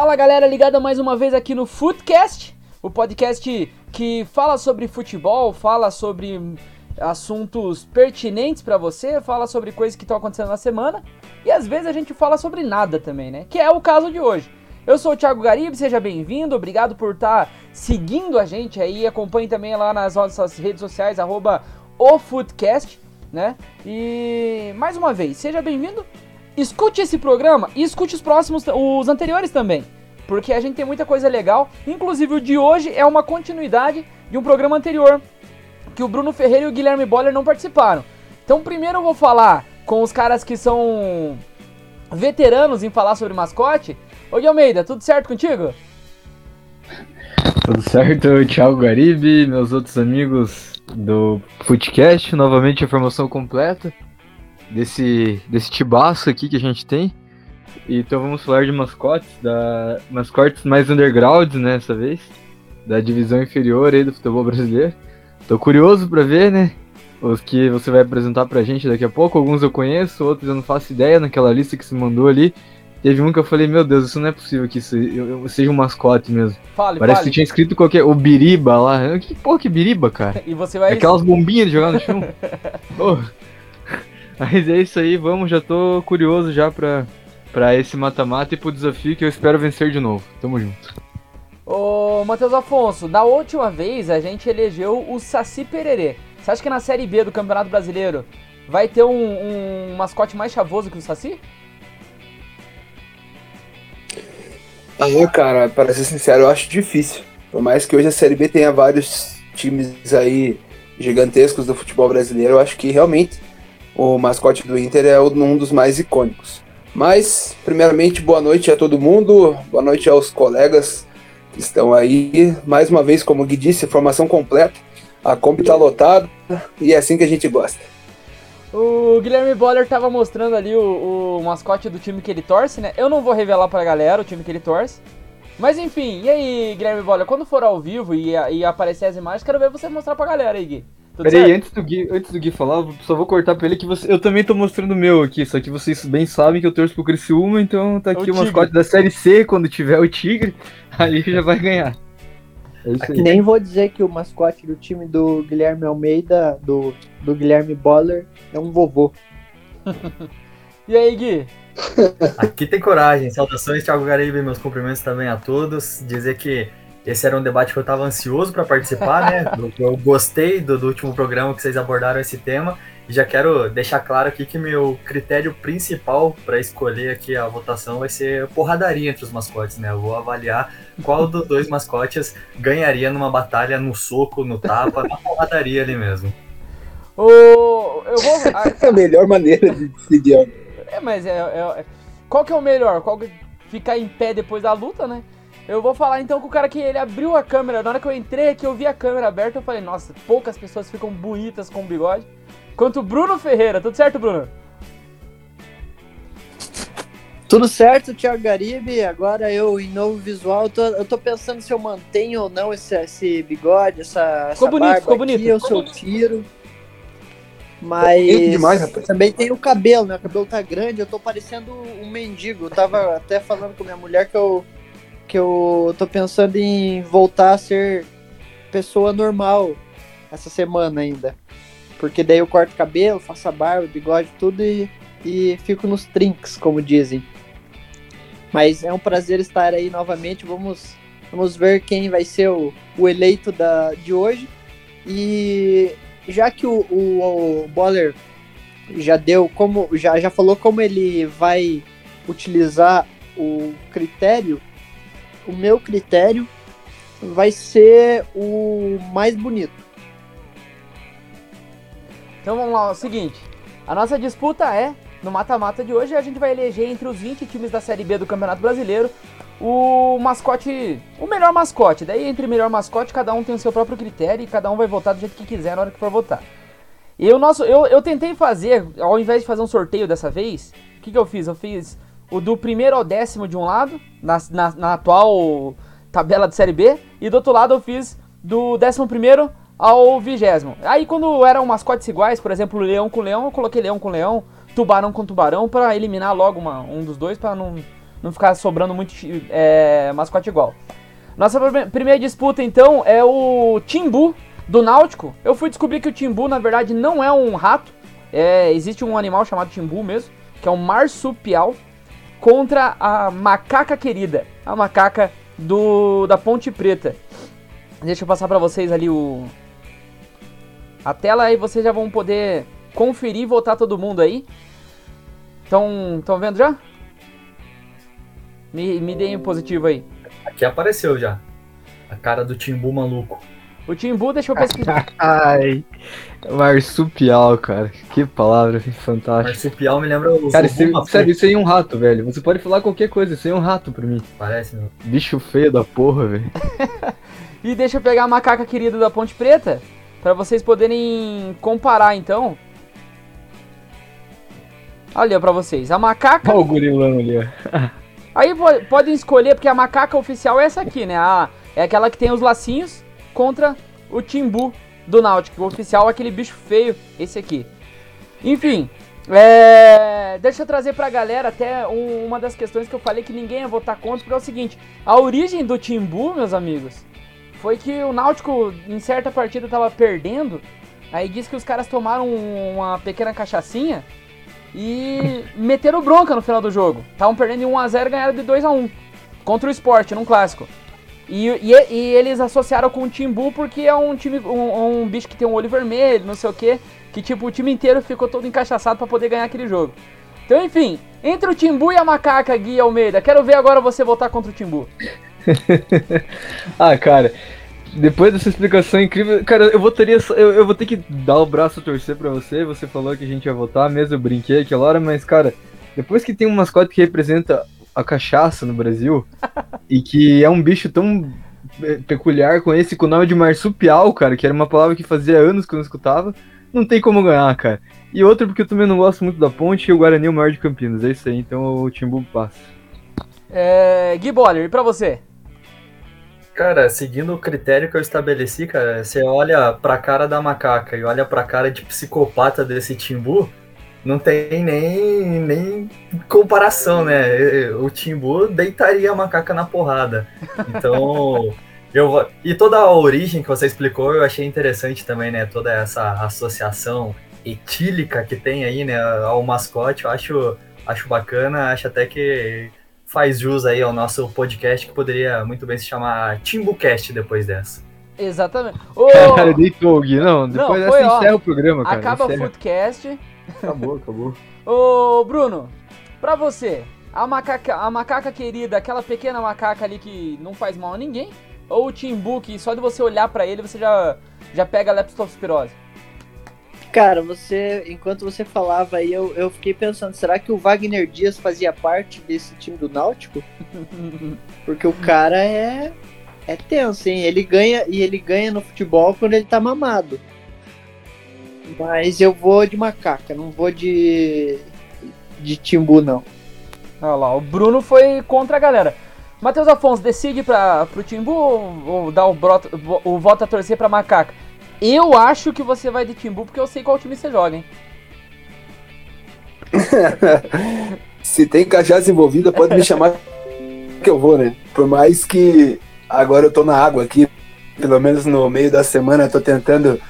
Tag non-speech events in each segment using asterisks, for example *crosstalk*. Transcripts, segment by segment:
Fala galera, ligada mais uma vez aqui no Footcast, o podcast que fala sobre futebol, fala sobre assuntos pertinentes para você, fala sobre coisas que estão acontecendo na semana e às vezes a gente fala sobre nada também, né? Que é o caso de hoje. Eu sou o Thiago Garibe, seja bem-vindo, obrigado por estar tá seguindo a gente aí, acompanhe também lá nas nossas redes sociais, arroba o Footcast, né? E mais uma vez, seja bem-vindo, escute esse programa e escute os próximos, os anteriores também, porque a gente tem muita coisa legal, inclusive o de hoje é uma continuidade de um programa anterior, que o Bruno Ferreira e o Guilherme Boller não participaram. Então primeiro eu vou falar com os caras que são veteranos em falar sobre mascote, Gui Almeida, tudo certo contigo? Tudo certo, Thiago Garibe, meus outros amigos do Footcast, novamente a formação completa desse, desse tibaço aqui que a gente tem. Então vamos falar de mascotes, da mascotes mais underground né, dessa vez, da divisão inferior aí do futebol brasileiro. Tô curioso para ver, né, os que você vai apresentar pra gente daqui a pouco. Alguns eu conheço, outros eu não faço ideia naquela lista que se mandou ali. Teve um que eu falei, meu Deus, isso não é possível que isso seja um mascote mesmo. Fale, Parece fale. que tinha escrito qualquer. O Biriba lá. Que porra que Biriba, cara? *laughs* E você vai. Aquelas *laughs* bombinhas de jogar no chão. *laughs* oh. Mas é isso aí, vamos, já tô curioso já pra, pra esse mata-mata e pro desafio que eu espero vencer de novo. Tamo junto. Ô, Matheus Afonso, da última vez a gente elegeu o Saci Pererê. Você acha que na Série B do Campeonato Brasileiro vai ter um, um mascote mais chavoso que o Saci? Ah, cara, para ser sincero, eu acho difícil. Por mais que hoje a Série B tenha vários times aí gigantescos do futebol brasileiro, eu acho que realmente o mascote do Inter é um dos mais icônicos. Mas, primeiramente, boa noite a todo mundo, boa noite aos colegas que estão aí. Mais uma vez, como o Gui disse, formação completa. A Kombi tá lotada e é assim que a gente gosta. O Guilherme Boller tava mostrando ali o, o, mascote do time que ele torce, né? Eu não vou revelar pra galera o time que ele torce. Mas enfim, e aí, Guilherme Boller, quando for ao vivo e, e aparecer as imagens, quero ver você mostrar pra galera aí, Gui. Peraí, antes do, Gui, antes do Gui falar, só vou cortar pra ele que você, eu também tô mostrando o meu aqui, só que vocês bem sabem que eu torço pro Criciúma, então tá aqui o, o mascote da Série C, quando tiver o Tigre, *laughs* aí já vai ganhar. É Nem vou dizer que o mascote do time do Guilherme Almeida, do, do Guilherme Boller, é um vovô. *laughs* e aí, Gui? Aqui tem coragem. Saudações, Thiago Garibe, meus cumprimentos também a todos. Dizer que esse era um debate que eu estava ansioso para participar, né? *laughs* Eu gostei do, do, último programa que vocês abordaram esse tema. E já quero deixar claro aqui que meu critério principal para escolher aqui a votação vai ser porradaria entre os mascotes, né? Eu vou avaliar qual dos dois mascotes ganharia numa batalha no soco, no tapa, na porradaria ali mesmo. O, eu vou. A, *laughs* a melhor maneira de decidir. É, mas é, é, Qual que é o melhor? Qual que ficar em pé depois da luta, né? Eu vou falar então com o cara que ele abriu a câmera. Na hora que eu entrei aqui, eu vi a câmera aberta, eu falei, nossa, poucas pessoas ficam bonitas com bigode. Quanto Bruno Ferreira. Tudo certo, Bruno? Tudo certo, Thiago Garibe. Agora eu, em novo visual, tô, eu tô pensando se eu mantenho ou não esse, esse bigode, essa, ficou essa bonito, ficou bonito. Aqui, eu sou tiro. Mas demais, também tem o cabelo, né? O cabelo tá grande, eu tô parecendo um mendigo. Eu tava até falando com minha mulher que eu, que eu tô pensando em voltar a ser pessoa normal essa semana ainda. Porque daí eu corto cabelo, faço a barba, bigode, tudo e, e fico nos trinks, como dizem. Mas é um prazer estar aí novamente. Vamos, vamos ver quem vai ser o, o eleito da, de hoje. E já que o, o, o Boller já deu como já, já falou como ele vai utilizar o critério, o meu critério vai ser o mais bonito. Então vamos lá, é o seguinte. A nossa disputa é, no mata-mata de hoje, a gente vai eleger entre os 20 times da Série B do Campeonato Brasileiro o mascote, o melhor mascote. Daí entre melhor mascote, cada um tem o seu próprio critério e cada um vai votar do jeito que quiser na hora que for votar. E o nosso, eu, eu tentei fazer, ao invés de fazer um sorteio dessa vez, o que, que eu fiz? Eu fiz o do primeiro ao décimo de um lado, na, na, na atual tabela de Série B, e do outro lado eu fiz do décimo primeiro ao vigésimo. Aí quando eram mascotes iguais, por exemplo, leão com leão, eu coloquei leão com leão, tubarão com tubarão para eliminar logo uma, um dos dois para não não ficar sobrando muito é, mascote igual. Nossa primeira disputa então é o Timbu do Náutico. Eu fui descobrir que o Timbu na verdade não é um rato, é, existe um animal chamado Timbu mesmo, que é um marsupial, contra a macaca querida, a macaca do da Ponte Preta. Deixa eu passar para vocês ali o a tela aí, vocês já vão poder conferir e votar todo mundo aí. Estão vendo já? Me, me deem um positivo aí. Aqui apareceu já. A cara do Timbu maluco. O Timbu, deixa eu pesquisar. *laughs* Ai, marsupial, cara. Que palavra fantástica. Marsupial me lembra o. Cara, isso, sério, isso aí é um rato, velho. Você pode falar qualquer coisa, isso aí é um rato pra mim. Parece, meu. Bicho feio da porra, velho. *laughs* e deixa eu pegar a macaca querida da Ponte Preta. Pra vocês poderem comparar, então. Olha pra vocês. A macaca. Olha o gorilão ali, ó. Aí podem escolher, porque a macaca oficial é essa aqui, né? A, é aquela que tem os lacinhos contra o Timbu do Náutico. O oficial é aquele bicho feio, esse aqui. Enfim, é, deixa eu trazer pra galera até um, uma das questões que eu falei que ninguém ia votar contra, porque é o seguinte: a origem do Timbu, meus amigos, foi que o Náutico em certa partida tava perdendo. Aí diz que os caras tomaram uma pequena cachaçinha e meteram bronca no final do jogo. Estavam perdendo em 1x0 e ganharam de 2x1 contra o Sport, num clássico. E, e, e, eles associaram com o Timbu porque é um time, um, um, bicho que tem um olho vermelho, não sei o que, que tipo o time inteiro ficou todo encaixaçado para poder ganhar aquele jogo. Então, enfim, entre o Timbu e a macaca Gui Almeida, quero ver agora você voltar contra o Timbu. *laughs* ah, cara, depois dessa explicação incrível, cara, eu votaria. Eu, eu vou ter que dar o braço a torcer pra você. Você falou que a gente ia votar, mesmo eu brinquei aquela hora, mas, cara, depois que tem um mascote que representa a cachaça no Brasil e que é um bicho tão peculiar com esse, com o nome de marsupial, cara, que era uma palavra que fazia anos que eu não escutava, não tem como ganhar, cara. E outro porque eu também não gosto muito da ponte e o Guarani é o maior de Campinas, é isso aí, então o Timbu passa. É, Gui Boller, e pra você? Cara, seguindo o critério que eu estabeleci, cara, você olha pra cara da macaca e olha pra cara de psicopata desse Timbu, não tem nem, nem comparação, né? O Timbu deitaria a macaca na porrada. Então, *laughs* eu e toda a origem que você explicou, eu achei interessante também, né? Toda essa associação etílica que tem aí, né, ao mascote, eu acho, acho bacana, acho até que faz jus aí ao nosso podcast que poderia muito bem se chamar Timbucast depois dessa. Exatamente. *laughs* Ô, cara, deitou, Gui. Não, depois não, foi, dessa ó, encerra o programa, cara. Acaba o Footcast. Acabou, acabou. Ô, Bruno, pra você, a macaca, a macaca querida, aquela pequena macaca ali que não faz mal a ninguém, ou o Timbu que só de você olhar para ele você já, já pega a leptospirose? Cara, você, enquanto você falava aí, eu, eu fiquei pensando, será que o Wagner Dias fazia parte desse time do Náutico? *laughs* Porque o cara é é tenso, hein? Ele ganha e ele ganha no futebol quando ele tá mamado. Mas eu vou de macaca, não vou de de timbu não. Olha lá, o Bruno foi contra a galera. Matheus Afonso, decide para pro Timbu ou, ou dá o, broto, o voto a torcer pra macaca? Eu acho que você vai de Timbu porque eu sei qual time você joga, hein? *laughs* Se tem cachaça envolvida, pode me chamar que eu vou, né? Por mais que agora eu tô na água aqui, pelo menos no meio da semana eu tô tentando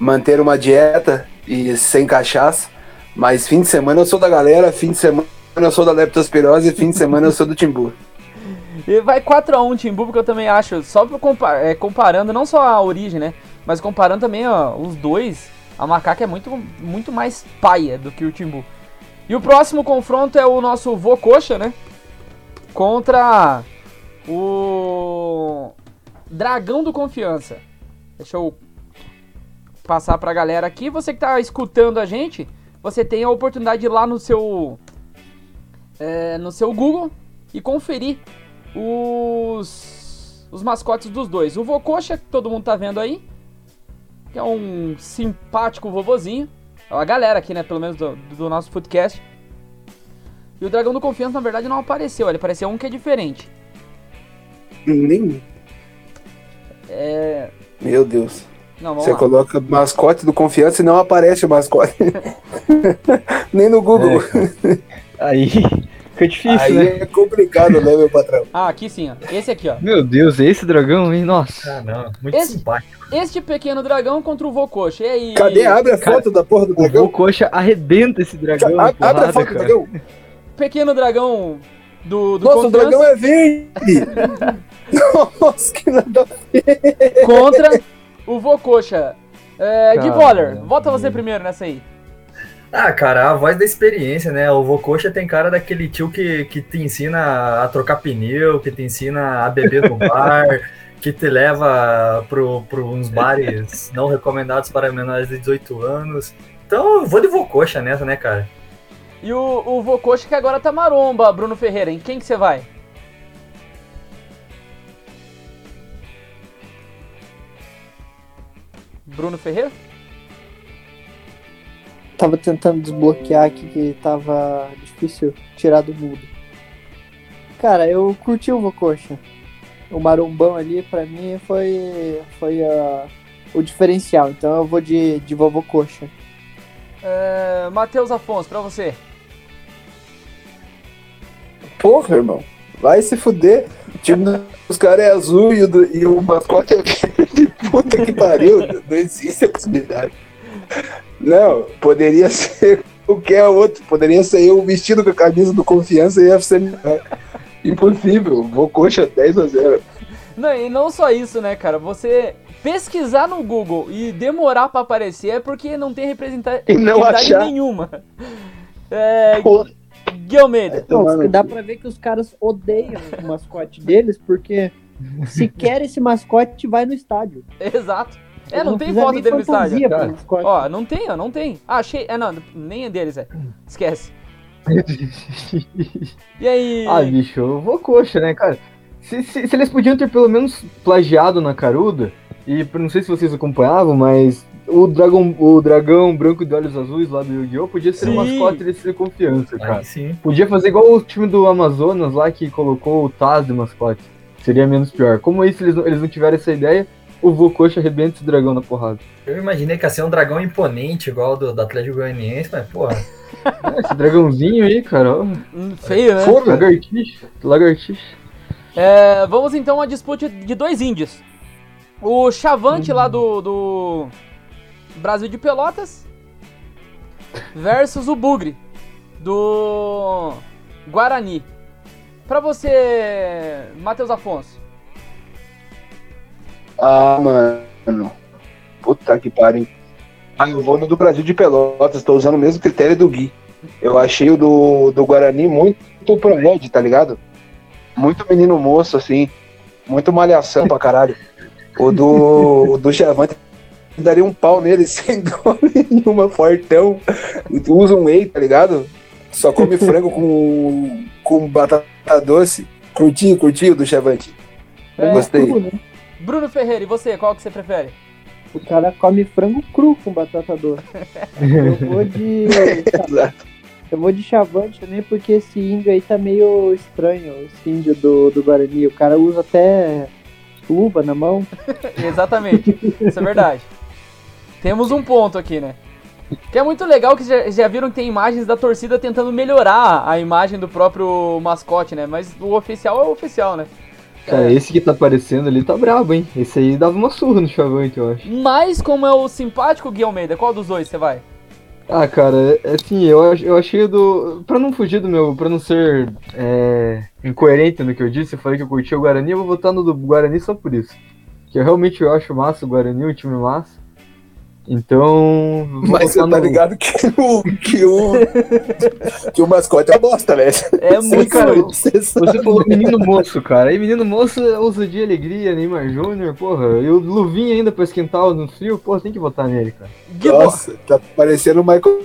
manter uma dieta e sem cachaça, mas fim de semana eu sou da galera, fim de semana eu sou da leptospirose, fim de semana eu sou do Timbu. E vai 4x1 Timbu, porque eu também acho, só é, comparando não só a origem, né? Mas comparando também ó, os dois, a macaca é muito, muito mais paia do que o Timbu. E o próximo confronto é o nosso Vocoxa, né? Contra o Dragão do Confiança. Deixa eu passar pra galera aqui. Você que tá escutando a gente, você tem a oportunidade de ir lá no seu é, no seu Google e conferir os os mascotes dos dois. O Vocoxa, que todo mundo tá vendo aí, que é um simpático vovozinho. É a galera aqui, né? Pelo menos do, do nosso podcast. E o Dragão do Confiança, na verdade, não apareceu. Ele apareceu um que é diferente. Nem. É. Meu Deus. Não, Você lá. coloca mascote do Confiança e não aparece o mascote. *laughs* Nem no Google. É. Aí. fica difícil, Aí né? é complicado, né, meu patrão? Ah, aqui sim, ó. Esse aqui, ó. Meu Deus, esse dragão, hein? Nossa. Ah, não. Muito Esse- simpático. Este pequeno dragão contra o Vocoxa. E aí? Cadê? Abre a Cara, foto da porra do O dragão. Coxa arrebenta esse dragão. na Abre a porrada, foto do cara. dragão. Pequeno dragão do, do Nossa, o Confiança dragão é verde! *laughs* Nossa, que nada contra o Vocoxa. É, Gui. Boller, volta você primeiro nessa aí. Ah, cara, a voz da experiência, né? O Vocoxa tem cara daquele tio que, que te ensina a trocar pneu, que te ensina a beber no bar, *laughs* que te leva pro, pro uns bares não recomendados para menores de 18 anos. Então eu vou de Vocoxa nessa, né, cara? E o, o Vocoxa que agora tá maromba, Bruno Ferreira. Em quem que você vai? Bruno Ferreira? Tava tentando desbloquear aqui que tava difícil tirar do mudo. Cara, eu curti o Vocoxa. O marombão ali, pra mim, foi, foi ah, o diferencial. Então eu vou de, de vovô coxa. É, Matheus Afonso, pra você. Porra, irmão. Vai se fuder. O time dos caras é azul e o, e o mascote é *laughs* verde. Puta que pariu. Não existe a possibilidade. Não, poderia *laughs* ser qualquer outro. Poderia ser eu vestido com a camisa do confiança e ia ser melhor. Impossível. Vou coxa 10 a 0. Não, e não só isso, né, cara? Você pesquisar no Google e demorar pra aparecer é porque não tem representa- não representatividade achar. nenhuma. É, Porra. Gui Almeida. Não, no dá pra ver que os caras odeiam o mascote deles, porque sequer esse mascote vai no estádio. Exato. É, Eles não tem foto dele no estádio. Ó, não tem, ó, não tem. Ah, achei. É, não, nem é deles, é. Esquece. *laughs* E aí? ah, bicho, eu vou coxa, né, cara? Se, se- se eles podiam ter pelo menos plagiado na caruda, e não sei se vocês acompanhavam, mas o dragão, o dragão branco de olhos azuis lá do Yu-Gi-Oh! podia ser o Sim. mascote desse de confiança, cara. Sim. Podia fazer igual o time do Amazonas lá que colocou o Taz de mascote. Seria menos pior. Como isso eles não, eles não tiveram essa ideia, o Vocoxa arrebenta esse dragão na porrada. Eu imaginei que ia ser um dragão imponente, igual do, do Atlético Goianiense, mas, porra. *laughs* Esse dragãozinho aí, cara, ó, Hum, Feio, né? Porra. lagartixa, lagartixa. É, vamos então à disputa de dois índios. O Chavante lá do, do Brasil de Pelotas versus o Bugre do Guarani. Pra você, Matheus Afonso. Ah, mano. Puta que pariu. Ah, eu vou no do Brasil de Pelotas, tô usando o mesmo critério do Gui. Eu achei o do, do Guarani muito pro Ed, tá ligado? Muito menino moço, assim. Muito malhação pra caralho. O do, do Chavante daria um pau nele *laughs* sem dó nenhuma, fortão. Usa um whey, tá ligado? Só come *laughs* frango com, com batata doce. Curtinho, curtinho do Chavante. É, Gostei. Cru, né? Bruno Ferreira, e você, qual que você prefere? O cara come frango cru com batata doce. Eu vou de. *laughs* Exato. Eu vou de chavante também, porque esse índio aí tá meio estranho, esse índio do, do Guarani. O cara usa até luva na mão. Exatamente, isso é verdade. Temos um ponto aqui, né? Que é muito legal que já, já viram que tem imagens da torcida tentando melhorar a imagem do próprio mascote, né? Mas o oficial é o oficial, né? Cara, esse que tá aparecendo ali tá brabo, hein? Esse aí dava uma surra no Chavante, eu acho. Mas como é o simpático Gui Almeida, qual dos dois você vai? Ah, cara, é- assim, eu, eu achei do. Pra não fugir do meu. Pra não ser é, incoerente no que eu disse, eu falei que eu curti o Guarani, eu vou votar no do Guarani só por isso. Que eu realmente eu acho massa o Guarani, o time massa. Então. Mas você tá no- ligado que o, que o, que o mascote é bosta, velho. É muito. cara, Você. Você falou menino moço, cara. Aí menino moço usa de alegria, Neymar Júnior, porra. E o Luvinha ainda pra esquentar no frio, porra, tem que votar nele, cara. Nossa, tá parecendo o Michael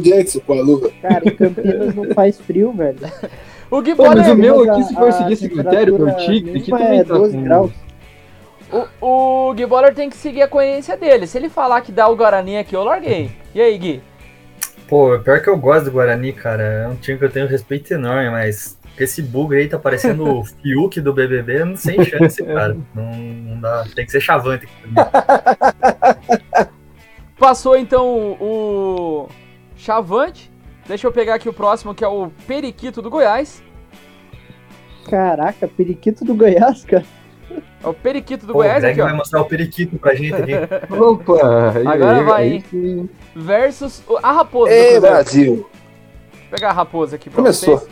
Jackson com a luva. Cara, em Campinas não faz frio, velho. *laughs* o Gui Pô, mas o meu aqui, se for seguir esse critério, meu temperatura tique, aqui também é tá 12 com... graus. O, o Gui Boller tem que seguir a coerência dele. Se ele falar que dá o Guarani aqui, eu larguei. E aí, Gui? Pô, pior que eu gosto do Guarani, cara. É um time que eu tenho um respeito enorme, mas esse bug aí tá parecendo o *laughs* Fiuk do BBB, não sem chance, cara. Não, não dá. Tem que ser chavante. *laughs* Passou então o Chavante Deixa eu pegar aqui o próximo, que é o Periquito do Goiás. Caraca, Periquito do Goiás, cara. É o Periquito do Pô, Goiás aqui, ó. vai mostrar o periquito pra gente aqui. *laughs* Opa! Agora aí- vai, aí hein? Versus a Raposa do Ei, Cruzeiro. Brasil. Vou pegar a Raposa aqui pra Começou. vocês.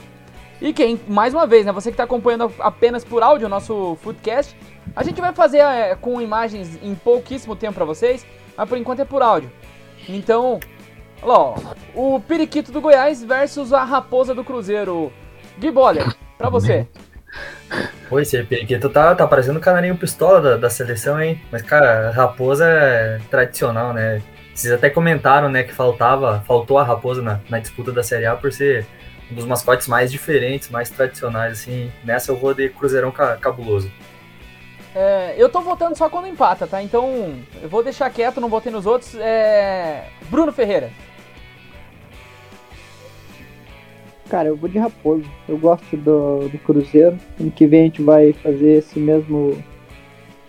E quem, mais uma vez, né? Você que tá acompanhando apenas por áudio o nosso Foodcast, a gente vai fazer é, com imagens em pouquíssimo tempo pra vocês, mas por enquanto é por áudio. Então, olha lá, ó, o Periquito do Goiás versus a Raposa do Cruzeiro. Gui Boller, pra você. *laughs* Pô, esse periquito tá, tá parecendo o canarinho pistola da, da seleção, hein? Mas, cara, raposa é tradicional, né? Vocês até comentaram, né, que faltava, faltou a raposa na, na disputa da Série A por ser um dos mascotes mais diferentes, mais tradicionais, assim. Nessa eu vou de Cruzeirão ca- cabuloso. É, eu tô votando só quando empata, tá? Então, eu vou deixar quieto, não votei nos outros. É... Bruno Ferreira. Cara, eu vou de Raposo. Eu gosto do, do Cruzeiro. Ano que vem a gente vai fazer esse mesmo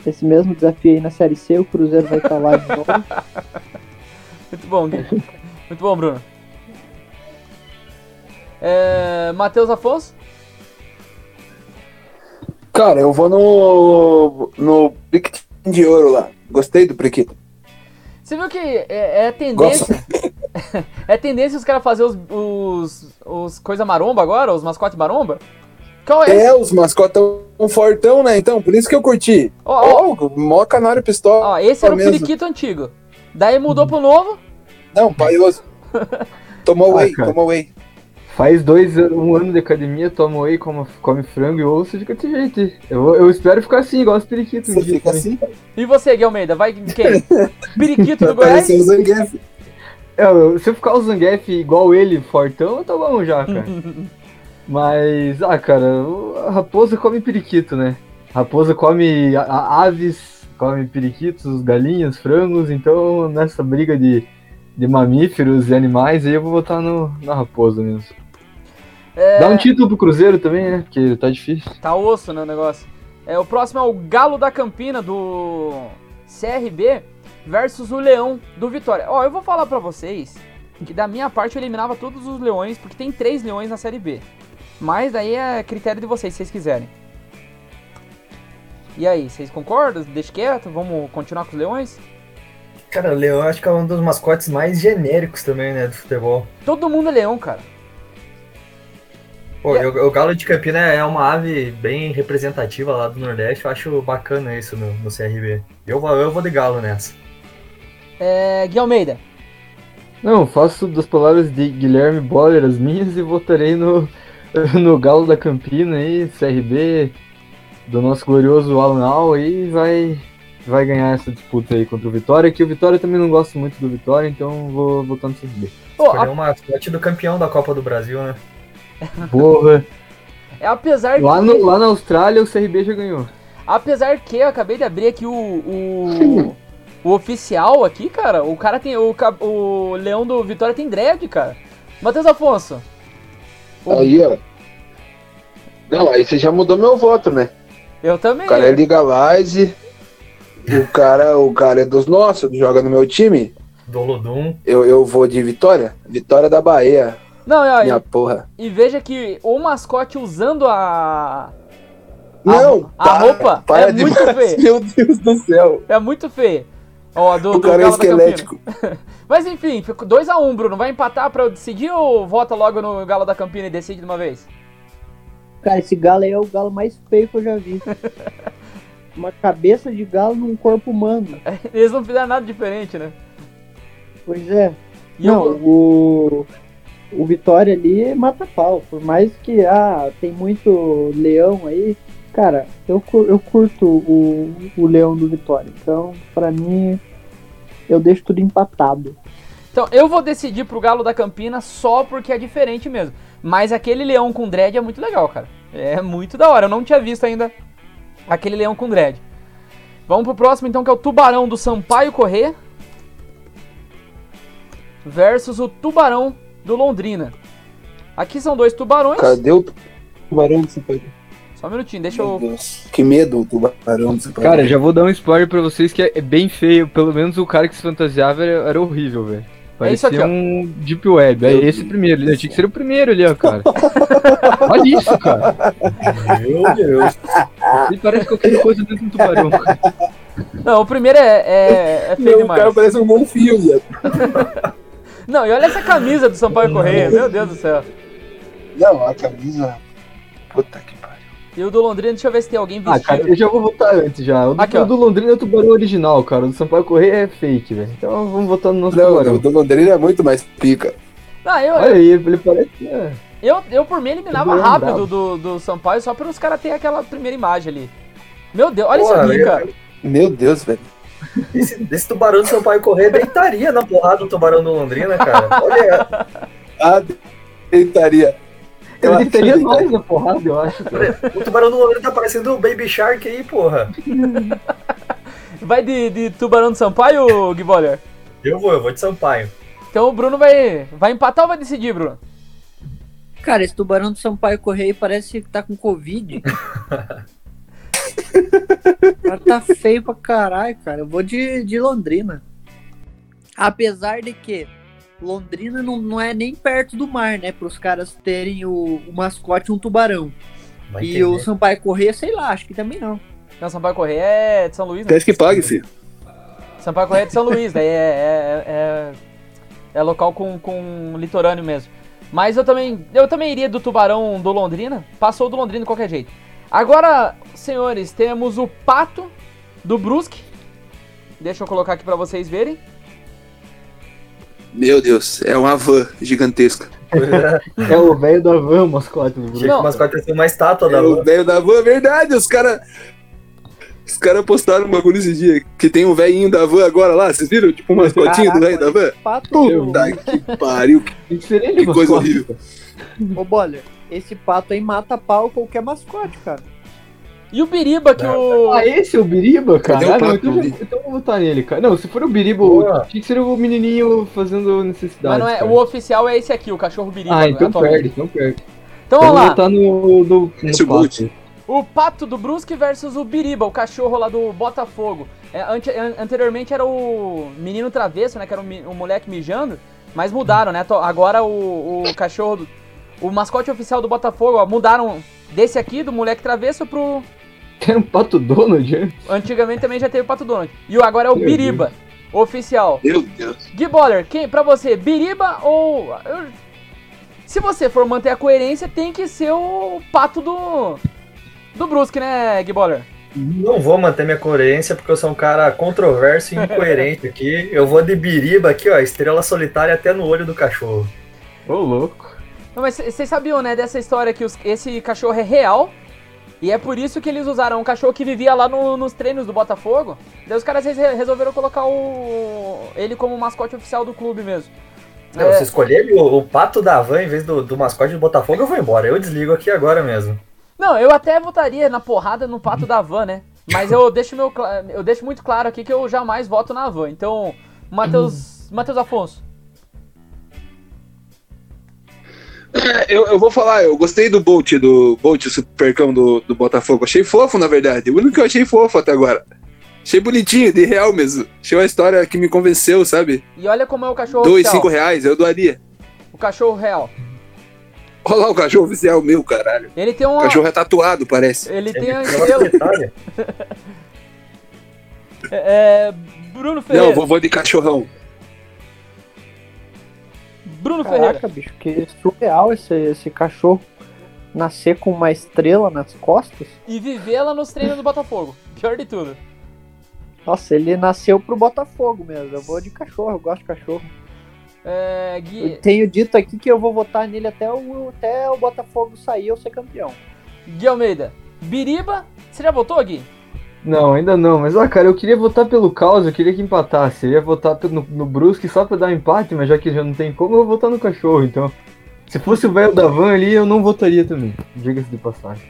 esse mesmo desafio aí na Série C. O Cruzeiro vai estar lá de novo. *laughs* Muito bom, Gui. Muito bom, Bruno. É... Matheus Afonso. Cara, eu vou no. no Briquetinho de ouro lá. Gostei do Briquito. Você viu que é, é tendência. *laughs* é tendência os caras fazer os, os, os coisa maromba agora, os mascotes maromba? Qual é? esse? É, os mascotes tão fortão, né? Então, por isso que eu curti. Ó, ó, Ó, mó canário pistola. ó, esse era o mesmo. periquito antigo. Daí mudou pro novo. Não, paioso. *laughs* Tomou Ah, whey, cara. tomou whey. Faz dois, um ano de academia, toma whey, come, come frango e osso, fica desse jeito. Eu, eu espero ficar assim, igual os periquitos. um Você dia fica também. assim, E você, Gui Almeida, vai quem? *laughs* Periquito do Goiás? Eu- se eu ficar o Zangief igual ele, fortão, tá bom já, cara. *laughs* Mas, ah, cara, a raposa come periquito, né? Raposa come a- a- aves, come periquitos, galinhas, frangos, então nessa briga de, de mamíferos e animais aí eu vou botar no, na raposa mesmo. É, Dá um título pro Cruzeiro também, né? Porque tá difícil. Tá osso, né, o negócio. É, o próximo é o Galo da Campina do CRB versus o Leão do Vitória. Ó, eu vou falar pra vocês que da minha parte eu eliminava todos os leões, porque tem três leões na Série B. Mas daí é critério de vocês, se vocês quiserem. E aí, vocês concordam? Deixa quieto, vamos continuar com os leões? Cara, o Leão acho que é um dos mascotes mais genéricos também, né, do futebol. Todo mundo é leão, cara. Pô, É. o Galo de Campina é uma ave bem representativa lá do Nordeste, eu acho bacana isso no, no CRB. Eu, vou- eu vou de Galo nessa. É, Gui Almeida. Não, faço das palavras de Guilherme Boller as minhas e votarei no, *laughs* no Galo da Campina aí, CRB, do nosso glorioso Alan Al aí vai, vai ganhar essa disputa aí contra o Vitória, que o Vitória também não gosta muito do Vitória, então vou votar no CRB. Pô, Escolher a- o mascote do campeão da Copa do Brasil, né? *laughs* Porra, é apesar lá, que... no, lá na Austrália o CRB já ganhou. Apesar que eu acabei de abrir aqui o, o, *laughs* o oficial aqui, cara. O cara tem. O, o leão do Vitória tem dread, cara. Matheus Afonso. O- Aí, ó. Não, aí você já mudou meu voto, né? Eu também. O cara é legalize. O cara, o cara é dos nossos, joga no meu time. Dolodum. Eu, eu vou de Vitória. Vitória da Bahia. Não, e, Minha ó, porra. e, veja que o mascote usando a. Não, a roupa é de- muito *laughs* feio. Meu Deus do céu. É muito feio. Ó, do, O do cara é Galo da Campina. esquelético. *laughs* Mas enfim, ficou 2x1, Bruno. Vai empatar pra eu decidir ou vota logo no Galo da Campina e decide de uma vez? Cara, esse galo aí é o galo mais feio que eu já vi. *laughs* Uma cabeça de galo num corpo humano. Eles não fizeram nada diferente, né? Pois é. E não, eu- o, o Vitória ali mata pau. Por mais que ah, tem muito leão aí. Cara, eu, eu curto o, o leão do Vitória. Então, pra mim, eu deixo tudo empatado. Então, eu vou decidir pro Galo da Campina só porque é diferente mesmo. Mas aquele leão com dread é muito legal, cara. É muito da hora. Eu não tinha visto ainda aquele leão com dread. Vamos pro próximo, então, que é o Tubarão do Sampaio Correr versus o Tubarão do Londrina. Aqui são dois tubarões. Cadê o tubarão desse país? Só um minutinho, deixa Meu eu. Deus. Que medo o tubarão desse país. Cara, já vou dar um spoiler pra vocês que é, é bem feio, pelo menos o cara que se fantasiava era, era horrível, velho. Parecia isso aqui, ó. um Deep Web. É esse primeiro ali. Tinha que ser o primeiro ali, ó, cara. *laughs* Olha isso, cara. Meu Deus. Ele parece qualquer coisa dentro do tubarão. cara. Não, o primeiro é, é, é feio Meu, o cara demais. parece um golfinho, viado. *laughs* Não, e olha essa camisa do Sampaio Correia, meu Deus do céu. Não, a camisa. Puta que. E o do Londrina, deixa eu ver se tem alguém Ah, cara, vestido. eu já vou votar antes já. O do, Aqui, o do Londrina é o tubarão original, cara. O do Sampaio Correia é fake, velho. Então vamos votar no nosso Não, tubarão. o do Londrina é muito mais pica. Ah, eu, Olha aí, ele parece. É. eu, eu por mim eliminava Tubarão rápido do, do Sampaio só para os caras terem aquela primeira imagem ali. Meu Deus, olha Porra, isso aqui, cara. Meu Deus, velho. Esse, esse tubarão do Sampaio Correia deitaria na porrada do tubarão do Londrina, cara. Olha, Ah, deitaria. Eu Ele teria que- mais na porrada, eu acho. Cara. o tubarão do Londrina tá parecendo o Baby Shark aí, porra. *laughs* Vai de, de Tubarão do Sampaio, Gui Boller? Eu vou, eu vou de Sampaio. Então o Bruno vai, vai empatar ou vai decidir, Bruno? Cara, esse tubarão do Sampaio Correia parece que tá com Covid. *laughs* o cara tá feio pra caralho, cara. Eu vou de, de Londrina. Apesar de que Londrina não, não é nem perto do mar, né? Para os caras terem o, o mascote um tubarão. Vai e o entender. Sampaio Correia, sei lá, acho que também não. Não, Sampaio Correia é de São Luís, né? Quer que pague, filho. Sampaio Correia é de São Luís, daí é, é, é, é local com, com litorâneo mesmo. Mas eu também, eu também iria do Tubarão do Londrina. Passou do Londrina de qualquer jeito. Agora, senhores, temos o Pato do Brusque. Deixa eu colocar aqui pra vocês verem. Meu Deus, é uma van gigantesca. É o velho da van, o mascote que o mascote ser uma estátua da É o velho da van, é verdade. Os caras. Os caras postaram um bagulho esse dia. Que tem um velhinho da van agora lá. Vocês viram? Tipo um mascotinho do velho da van. Pato, Puta que pariu. Que Que coisa mascote. horrível. ô Boller, esse pato aí mata pau qualquer mascote, cara. E o Biriba, que o. Ah, esse é o Biriba, cara? Cadê o Ah, não, então, já- então eu vou votar nele, cara. Não, se for o Biriba, Boa. tinha que ser o menininho fazendo necessidade. Mas não é, o oficial é esse aqui, o cachorro Biriba. Ah, então atualmente. perde, então perde. Então Então vamos eu lá. vou votar no, no, no Esse é o pato. O Pato do Brusque versus o Biriba, o cachorro lá do Botafogo. É, ante- an- anteriormente era o menino travesso, né? Que era o, moleque mijando. Mas mudaram, né? Agora o, o cachorro. do- o mascote oficial do Botafogo, ó, mudaram desse aqui, do moleque travesso, pro. *laughs* Era um pato Donald, né? Antigamente também já teve o Pato Donald. E o agora é o Meu Biriba, oficial. Meu Deus. Gui Boller, quem, pra você, Biriba ou. eu- se você for manter a coerência, tem que ser o pato do. Do Brusque, né, Gui Boller? Não vou manter minha coerência porque eu sou um cara controverso e incoerente aqui. Eu vou de biriba aqui, ó, estrela solitária até no olho do cachorro. Ô, louco. Não, mas vocês sabiam, né, dessa história que os- esse cachorro é real? E é por isso que eles usaram um cachorro que vivia lá no- nos treinos do Botafogo. Daí os caras re- resolveram colocar o, ele como mascote oficial do clube mesmo. Não, É. Se escolher o, o pato da van em vez do, do mascote do Botafogo, eu vou embora. Eu desligo aqui agora mesmo. Não, eu até votaria na porrada no pato da van, né? Mas eu *laughs* deixo, meu, eu deixo muito claro aqui que eu jamais voto na van. Então, Matheus, Matheus Afonso. É, eu, eu vou falar, eu gostei do Bolt, do Bolt, o supercão do, do Botafogo. Achei fofo, na verdade. O único que eu achei fofo até agora. Achei bonitinho, de real mesmo. Achei uma história que me convenceu, sabe? E olha como é o cachorro Dois, oficial. cinco reais, eu doaria. O cachorro real. Olha lá o cachorro oficial meu, caralho. Ele tem O uma. cachorro é tatuado, parece. Ele tem a Estrela estrela. solitária. É, Bruno Ferreira. Não, vovô de cachorrão. Bruno Ferreira. Caraca, bicho, que surreal esse, esse cachorro nascer com uma estrela nas costas. E vivê-la nos treinos do Botafogo. Pior de tudo. Nossa, ele nasceu pro Botafogo mesmo. Eu vou de cachorro, eu gosto de cachorro. É, Eu Gui, tenho dito aqui que eu vou votar nele até o, até o Botafogo sair ou ser campeão. Gui Almeida. Biriba. Você já votou, Gui? Não, ainda não. Mas, ó, cara, eu queria votar pelo caos, eu queria que empatasse. Eu ia votar no, no Brusque só pra dar um empate, mas já que já não tem como, eu vou votar no cachorro. Então, se fosse o velho da van ali, eu não votaria também. Diga-se de passagem.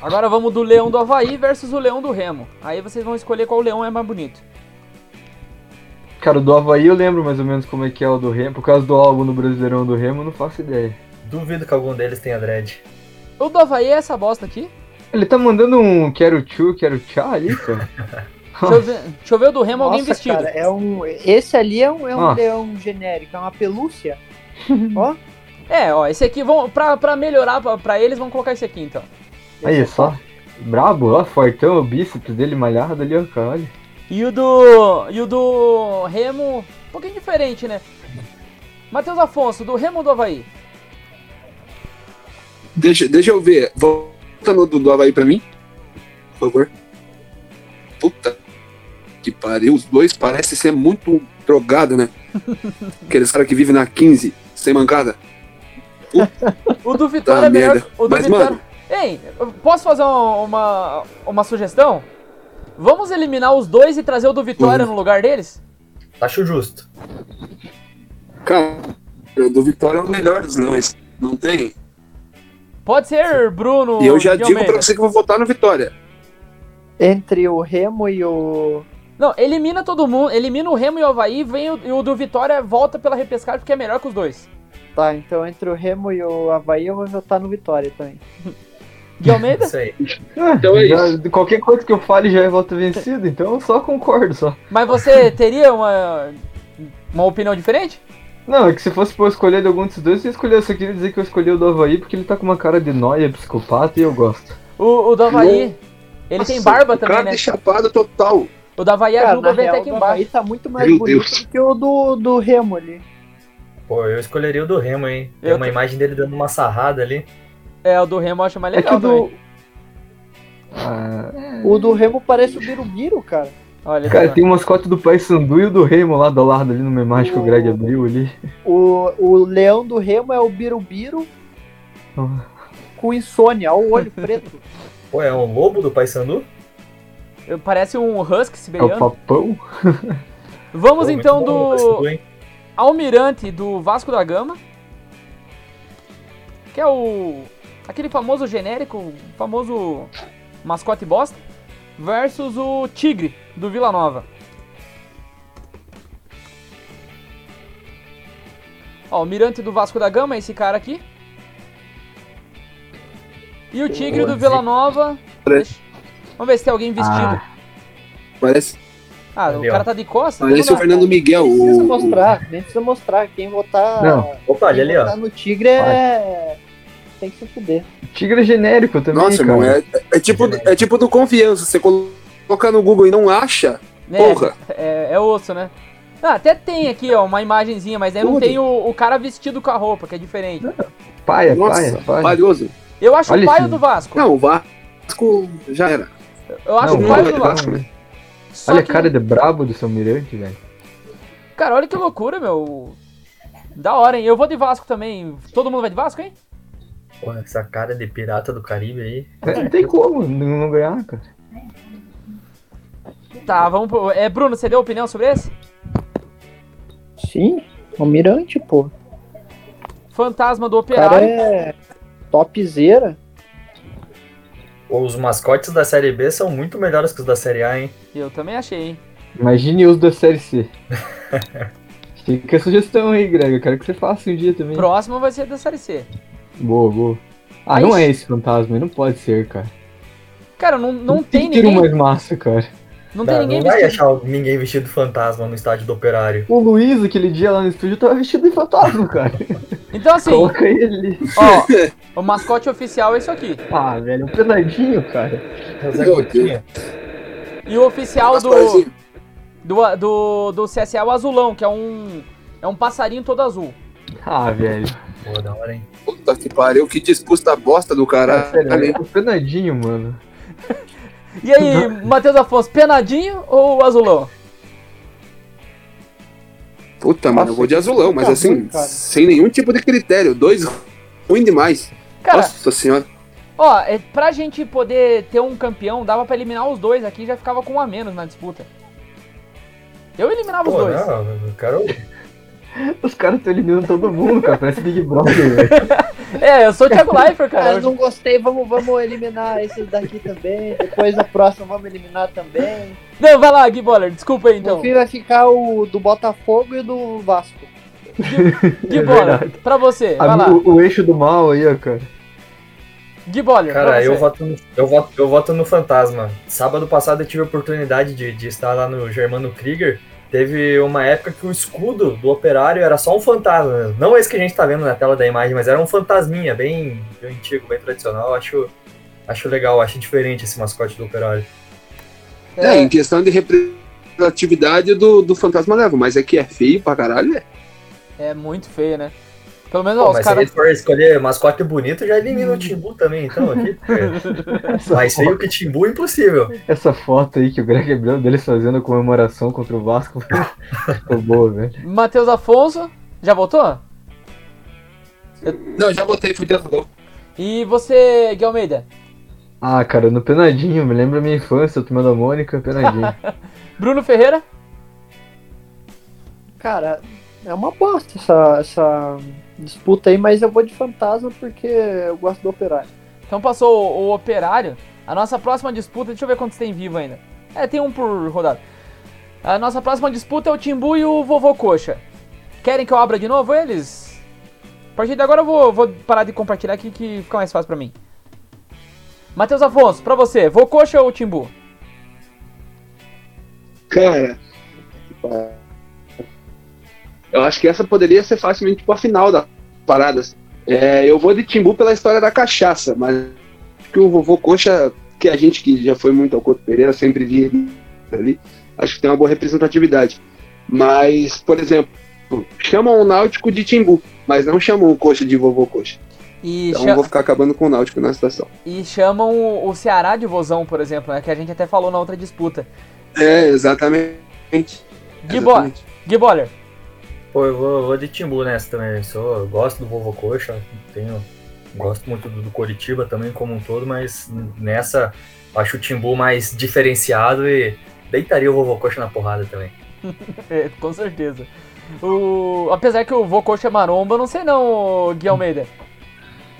Agora vamos do Leão do Havaí versus o Leão do Remo. Aí vocês vão escolher qual leão é mais bonito. Cara, o do Havaí eu lembro mais ou menos como é que é o do Remo. Por causa do álbum no Brasileirão do Remo, eu não faço ideia. Duvido que algum deles tenha dread. O do Havaí é essa bosta aqui. Ele tá mandando um quero tchu, quero tchá ali, cara. *laughs* Deixa eu ver, deixa eu ver o do Remo, alguém Nossa, vestido. cara, é um, esse ali é um, é um Nossa. leão genérico, é uma pelúcia. *laughs* Ó, É, ó, esse aqui, vão, pra, pra melhorar pra, pra eles, vamos colocar esse aqui então. Aí, só. Brabo, ó, fortão, o bíceps dele malhado ali, ó, cara, olha. E o do. E o do Remo, um pouquinho diferente, né? Matheus Afonso, do Remo ou do Havaí? Deixa, deixa eu ver. Volta no do, do Havaí pra mim. Por favor. Puta que pariu. Os dois parecem ser muito drogado, né? *laughs* Aqueles caras que vivem na 15, sem mancada. O do Vitória Tá, é melhor. merda. O do Mas, Vitória. mano- Ei, posso fazer uma, uma, sugestão? Vamos eliminar os dois e trazer o do Vitória Uhum. no lugar deles? Acho justo. Cara, o do Vitória é o melhor dos leões. Não tem? Pode ser Bruno. E eu já digo Almeida. pra você que eu vou votar no Vitória. entre o Remo e o. Não, elimina todo mundo. Elimina o Remo e o Havaí, vem o, e o do Vitória volta pela repescagem porque é melhor que os dois. Tá, então entre o Remo e o Havaí eu vou votar no Vitória também. *laughs* De Almeida? Isso aí. Ah, Então é já- de qualquer coisa que eu fale já é voto vencido, então eu só concordo só. Mas você teria uma, uma opinião diferente? Não, é que se fosse pra eu escolher de algum desses dois, eu escolher. Eu só queria dizer que eu escolhi o do Havaí porque ele tá com uma cara de nóia, psicopata e eu gosto. O, o do Havaí, ele tem Nossa, barba o também, cara né? é chapado total. O da Havaí a Cara, Juba na vem até aqui o embaixo. Havaí tá muito mais Meu bonito Deus. do que o do, do Remo ali. Pô, eu escolheria o do Remo, hein? Tem Eu uma tô- imagem dele dando uma sarrada ali. É, o do Remo eu acho mais É que legal o do. também. Ah, O do Remo parece o Birubiru, cara. Olha, cara, tá- tem o mascote do Pai Sandu e o do Remo lá do lado ali no imagem que o Greg abriu ali. O, o leão do Remo é o Birubiru com insônia, olha o olho *laughs* preto. Pô, é um lobo do Paysandu? parece um husky É o siberiano. papão. *laughs* Vamos Pô, então bom do Paysandu? Almirante do Vasco da Gama. Que é o. aquele famoso genérico, famoso mascote bosta. Versus o Tigre do Vila Nova. Ó, o Almirante do Vasco da Gama é esse cara aqui. E o Tigre do Vila Nova. Parece- Vamos ver se tem alguém vestido. Ah, Parece, Ah, o cara tá de costas? parece o. Fernando Miguel. Nem precisa mostrar, nem precisa mostrar. Quem votar, Não. Opa, quem ali, ó. no Tigre é. Tem que se fuder. tigre genérico também, Nossa, cara. irmão, é, é tipo, é tipo do confiança. Você coloca no Google e não acha, É, porra. É, é osso, né? Ah, até tem aqui, ó, uma imagenzinha, mas aí não Tudo. tem o, o cara vestido com a roupa, que é diferente. Paia, Nossa, paia, paia. valioso. Eu acho Olha o paio do Vasco. Não, o Vasco já era. Eu acho Não, o paio não, do não, Vasco. não. Só Olha a que- cara de brabo do seu mirante, velho. Cara, olha que loucura, meu. Da hora, hein? Eu vou de Vasco também. Todo mundo vai de Vasco, hein? Pô, essa cara de pirata do Caribe aí. É, Não tem como não ganhar, cara. Tá, vamos pro... É, Bruno, você deu opinião sobre esse? Sim, Almirante, pô. Fantasma do O cara Operário. é topzera. Os mascotes da Série B são muito melhores que os da Série A, hein? Eu também achei, hein? Imagine os da Série C. *laughs* Fica a sugestão aí, Greg. Eu quero que você faça um dia também. Próximo vai ser da Série C. Boa, boa. Ah, Aí- não é esse fantasma, aí não pode ser, cara. Cara, não, não tem um ninguém. mais massa, cara. Não tem Não, ninguém não vai vestido. achar ninguém vestido de fantasma no estádio do Operário. O Luiz, aquele dia lá no estúdio, tava vestido de fantasma, cara. Então, assim, Coloca ele ali. ó, o mascote oficial é isso aqui. Ah, velho, um pesadinho, cara. Coutinho. E o oficial do, do, do, do CSA é o azulão, que é um. É um passarinho todo azul. Ah, velho. Pô, da hora, hein? Puta que pariu, que disputa bosta do Cara, caralho. sério, é um penadinho, mano. E aí, *laughs* Matheus Afonso, penadinho ou azulão? Puta, mano, eu Nossa, vou de azulão, mas tá assim, ruim, cara. sem nenhum tipo de critério. Dois ruim demais. Cara, Nossa senhora. ó, é, pra gente poder ter um campeão, dava pra eliminar os dois aqui, já ficava com um a menos na disputa. Eu eliminava os Pô, dois. não, eu quero. Os caras estão eliminando todo mundo, cara. Parece Big Brother, velho. *laughs* É, eu sou o Thiago Leifert, Cara, eu não gostei, vamos, vamos eliminar esses daqui também. Depois da próxima vamos eliminar também. Não, vai lá, Gui Boller, desculpa aí então. No fim vai ficar o do Botafogo e do Vasco. Gui *laughs* É Boller, pra você, vai A- lá. o, o eixo do mal aí, ó, cara. Gui Boller, Cara, eu voto, no, eu, voto, eu voto no Fantasma. Sábado passado eu tive a oportunidade de, de estar lá no Germano Krieger. Teve uma época que o escudo do operário era só um fantasma. Não esse que a gente tá vendo na tela da imagem, mas era um fantasminha, bem, bem antigo, bem tradicional. Acho, acho legal, acho diferente esse mascote do operário. É, é em questão de representatividade do, do fantasma leva, mas é que é feio pra caralho, é. É muito feio, né? Pelo menos, Pô, ó, mas cara... se ele for escolher mascote bonito, já elimina o Timbu também, então aqui. *laughs* Mas feio que Timbu é impossível. Essa foto aí que o Greg abriu deles fazendo a comemoração contra o Vasco ficou *laughs* boa, velho. Matheus Afonso, já voltou? Eu... Não, já voltei, fui dentro E você, Gui Almeida? Ah, cara, no Penadinho, me lembra a minha infância, turma da Mônica, Penadinho. *laughs* Bruno Ferreira? Cara, é uma bosta essa, essa disputa aí, mas eu vou de fantasma porque eu gosto do operário. Então passou o, o operário. A nossa próxima disputa, deixa eu ver quantos tem vivo ainda. É, tem um por rodada. A nossa próxima disputa é o Timbu e o Vovô Coxa. Querem que eu abra de novo eles? A partir de agora eu vou, vou parar de compartilhar aqui que fica mais fácil pra mim. Matheus Afonso, pra você, Vô Coxa ou Timbu? Cara, eu acho que essa poderia ser facilmente tipo, a final da paradas. É, eu vou de Timbu pela história da cachaça, mas que o vovô Coxa, que a gente que já foi muito ao Couto Pereira, sempre via ali, acho que tem uma boa representatividade. Mas, por exemplo, chamam o Náutico de Timbu, mas não chamam o Coxa de vovô Coxa. E então cham... vou ficar acabando com o Náutico na situação. E chamam o Ceará de Vozão, por exemplo, né, que a gente até falou na outra disputa. É, exatamente. Gui, exatamente. Bo Gui Boller. Pô, eu vou, vou de Timbu nessa também. Eu, sou, eu gosto do Vovô Coxa, tenho, gosto muito do, do Coritiba também como um todo, mas nessa acho o Timbu mais diferenciado e deitaria o Vovô Coxa na porrada também. *laughs* é, com certeza. O, apesar que o Vovô Coxa é maromba, eu não sei não, Gui Almeida.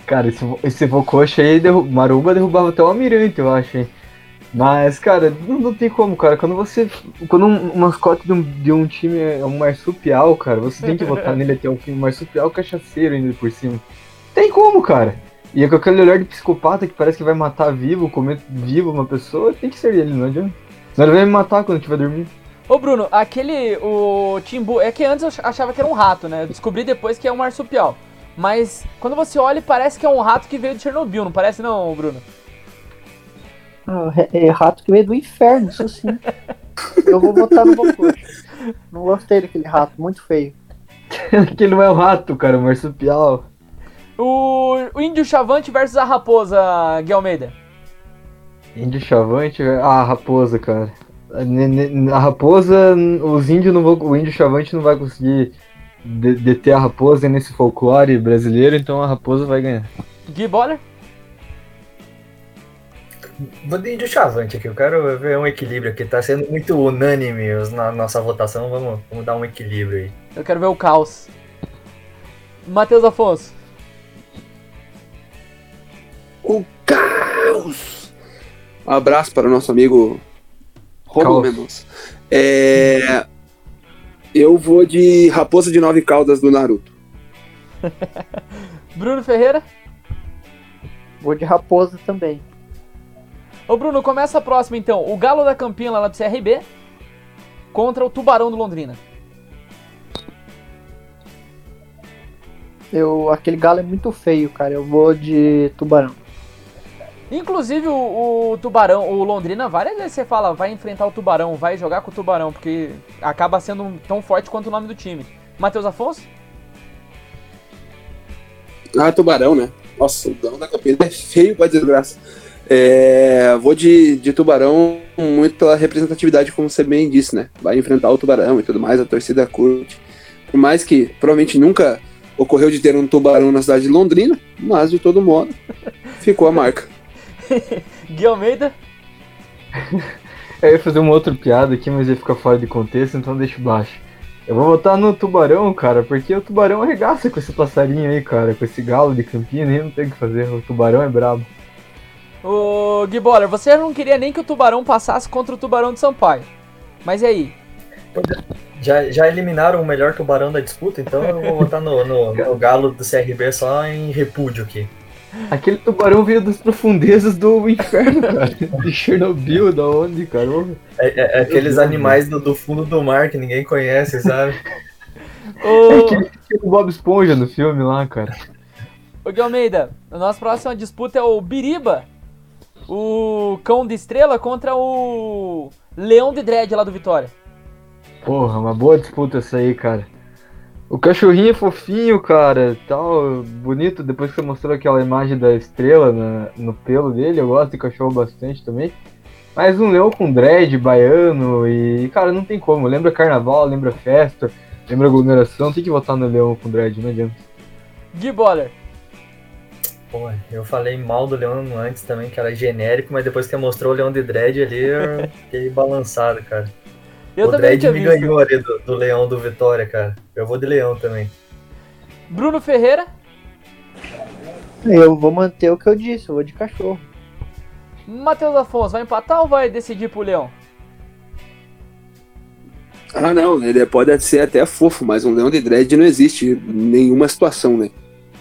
Cara, esse, esse Vovô Coxa aí, derru maromba derrubava até o Almirante, eu acho, hein. Mas, cara, não, não, tem como, cara. Quando você. Quando um, um mascote de um, de um time é um marsupial, cara, você tem que votar *laughs* nele até o fim. Um marsupial cachaceiro ainda por cima. Tem como, cara. E é com aquele olhar de psicopata que parece que vai matar vivo, comer vivo uma pessoa, tem que ser ele, não adianta. Senão ele vai me matar quando estiver dormindo. Ô Bruno, aquele. O Timbu. É que antes eu achava que era um rato, né? Eu descobri depois que é um marsupial. Mas quando você olha, parece que é um rato que veio de Chernobyl, não parece não, Bruno? Ah, é, é rato que veio do inferno, isso sim. Eu vou botar no Bocoxa. Não gostei daquele rato, muito feio. *laughs* Aquele não é o rato, cara, o marsupial. O, o índio chavante versus a raposa, Gui Almeida. Índio chavante? Ah, a raposa, cara. A raposa, os índios não vão, o índio chavante não vai conseguir deter a raposa nesse folclore brasileiro, então a raposa vai ganhar. Gui Boller? Vou de chavante aqui, eu quero ver um equilíbrio aqui. Tá sendo muito unânime na nossa votação, vamos, vamos dar um equilíbrio aí. Eu quero ver o caos. Matheus Afonso. O caos! Um abraço para o nosso amigo Romulo Mendonça. É... Eu vou de Raposa de Nove Caldas do Naruto. *laughs* Bruno Ferreira? Vou de Raposa também. Ô Bruno, começa a próxima então. O Galo da Campinha lá do CRB contra o Tubarão do Londrina. Eu, aquele galo é muito feio, cara. Eu vou de Tubarão. Inclusive o, o, Tubarão, o Londrina, várias vezes você fala, vai enfrentar o Tubarão, vai jogar com o Tubarão, porque acaba sendo tão forte quanto o nome do time. Matheus Afonso? Ah, Tubarão, né? Nossa, o Galo da Campinha é feio pra desgraça. É, vou de, de Tubarão muito pela representatividade, como você bem disse, né? Vai enfrentar o Tubarão e tudo mais, a torcida curte. Por mais que provavelmente nunca ocorreu de ter um Tubarão na cidade de Londrina, mas de todo modo ficou a marca. *laughs* Gui Almeida? Eu ia fazer uma outra piada aqui, mas ia ficar fora de contexto, então deixa baixo. Eu vou votar no tubarão, cara, porque o tubarão arregaça com esse passarinho aí, cara, com esse galo de Campina, e não tem o que fazer, o tubarão é brabo. Ô, Gui Boller, você não queria nem que o Tubarão passasse contra o Tubarão de Sampaio. Mas e aí? Já, já eliminaram o melhor tubarão da disputa, então eu vou votar no, no, no, galo do CRB só em repúdio aqui. Aquele tubarão veio das profundezas do inferno, cara. De Chernobyl, da onde, cara? É, é, é aqueles animais do, do, fundo do mar que ninguém conhece, sabe? *laughs* É aquele tipo Bob Esponja no filme lá, cara. Ô Gui Almeida, a nossa próxima disputa é o Biriba, o cão de estrela, contra o Leão de Dread lá do Vitória. Porra, uma boa disputa essa aí, cara. O cachorrinho é fofinho, cara, tal, bonito. Depois que você mostrou aquela imagem da estrela na, no pelo dele, eu gosto de cachorro bastante também. Mas um leão com dread, baiano e, cara, não tem como. Lembra carnaval, lembra festa, lembra aglomeração. Tem que votar no leão com dread, não adianta. Gui Boller. Pô, eu falei mal do leão antes também, que era genérico, mas depois que mostrou o leão de dread ali, eu fiquei balançado, cara. Eu o também Dredd me visto. ganhou ali do, do Leão do Vitória, cara. Eu vou de Leão também. Bruno Ferreira? Eu vou manter o que eu disse, eu vou de cachorro. Matheus Afonso, vai empatar ou vai decidir pro Leão? Ah, não, ele pode ser até fofo, mas um leão de dread não existe em nenhuma situação, né?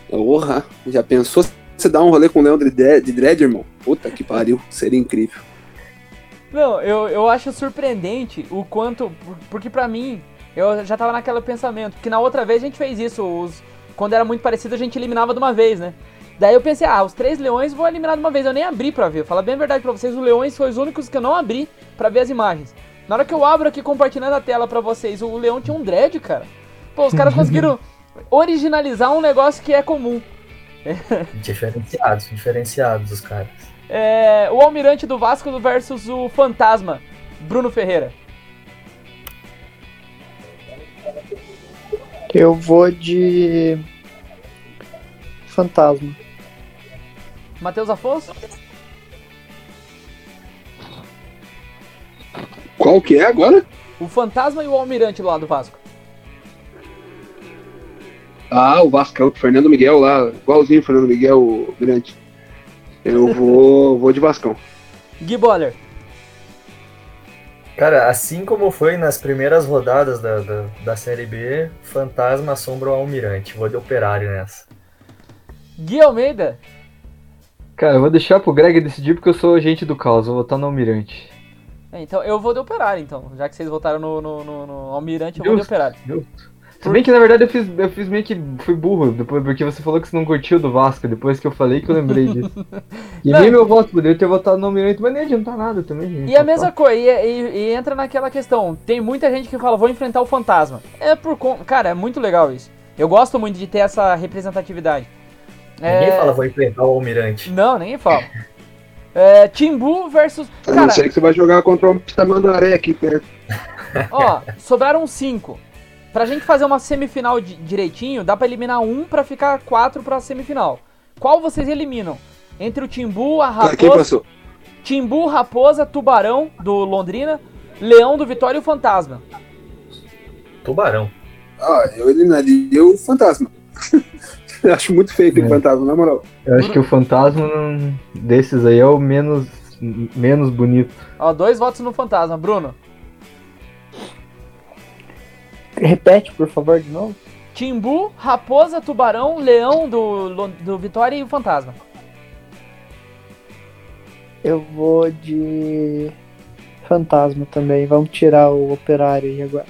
Porra, já pensou você dar um rolê com um leão de dread, de dread, irmão? Puta que pariu, seria incrível. Não, eu, eu acho surpreendente o quanto. Porque pra mim, eu já tava naquele pensamento. Que na outra vez a gente fez isso. Os, quando era muito parecido, a gente eliminava de uma vez, né? Daí eu pensei, ah, os três leões vou eliminar de uma vez. Eu nem abri pra ver. Fala bem a verdade pra vocês, os leões foram os únicos que eu não abri pra ver as imagens. Na hora que eu abro aqui compartilhando a tela pra vocês, o leão tinha um dread, cara. Pô, os caras *laughs* conseguiram originalizar um negócio que é comum. *laughs* diferenciados, diferenciados os caras. É, o Almirante do Vasco versus o Fantasma, Bruno Ferreira. Eu vou de Fantasma. Matheus Afonso? Qual que é agora? O Fantasma e o Almirante lá do Vasco. Ah, o Vasco, é o Fernando Miguel lá, igualzinho o Fernando Miguel, o Grande. Eu vou, *laughs* vou de Vascão. Gui Boller. Cara, assim como foi nas primeiras rodadas da, da, da Série B, Fantasma assombra o Almirante. Vou de Operário nessa. Gui Almeida. Cara, eu vou deixar pro Greg decidir porque eu sou agente do caos, vou votar no Almirante. É, então eu vou de Operário, então. Já que vocês votaram no, no, no, no Almirante, eu Justo, vou de Operário. Justo. Se bem que na verdade eu fiz, eu fiz meio que fui burro, depois, porque você falou que você não curtiu do Vasco, depois que eu falei que eu lembrei disso. *laughs* E nem meu voto, poderia ter votado no Almirante, mas nem adiantar nada também. Gente. E a mesma coisa, e, e, e, entra naquela questão, tem muita gente que fala, vou enfrentar o fantasma. É por Cara, é muito legal isso. Eu gosto muito de ter essa representatividade. Ninguém é... fala, vou enfrentar o Almirante. Não, ninguém fala. *laughs* É, Timbu versus. Cara, não sei que você vai jogar contra o Tamandaré aqui perto. Ó, sobraram cinco. Pra gente fazer uma semifinal direitinho, dá pra eliminar um pra ficar quatro pra semifinal. Qual vocês eliminam? Entre o Timbu, a Raposa. Quem passou? Timbu, Raposa, Tubarão do Londrina, Leão do Vitória e o Fantasma. Tubarão. Ah, eu eliminaria o Fantasma. eu *laughs* acho muito feio é. o Fantasma, na moral. Eu acho que o Fantasma desses aí é o menos, menos bonito. Ó, dois votos no Fantasma. Bruno? Repete, por favor, de novo. Timbu, Raposa, Tubarão, Leão do, do Vitória e o Fantasma. Eu vou de Fantasma também. Vamos tirar o Operário aí agora.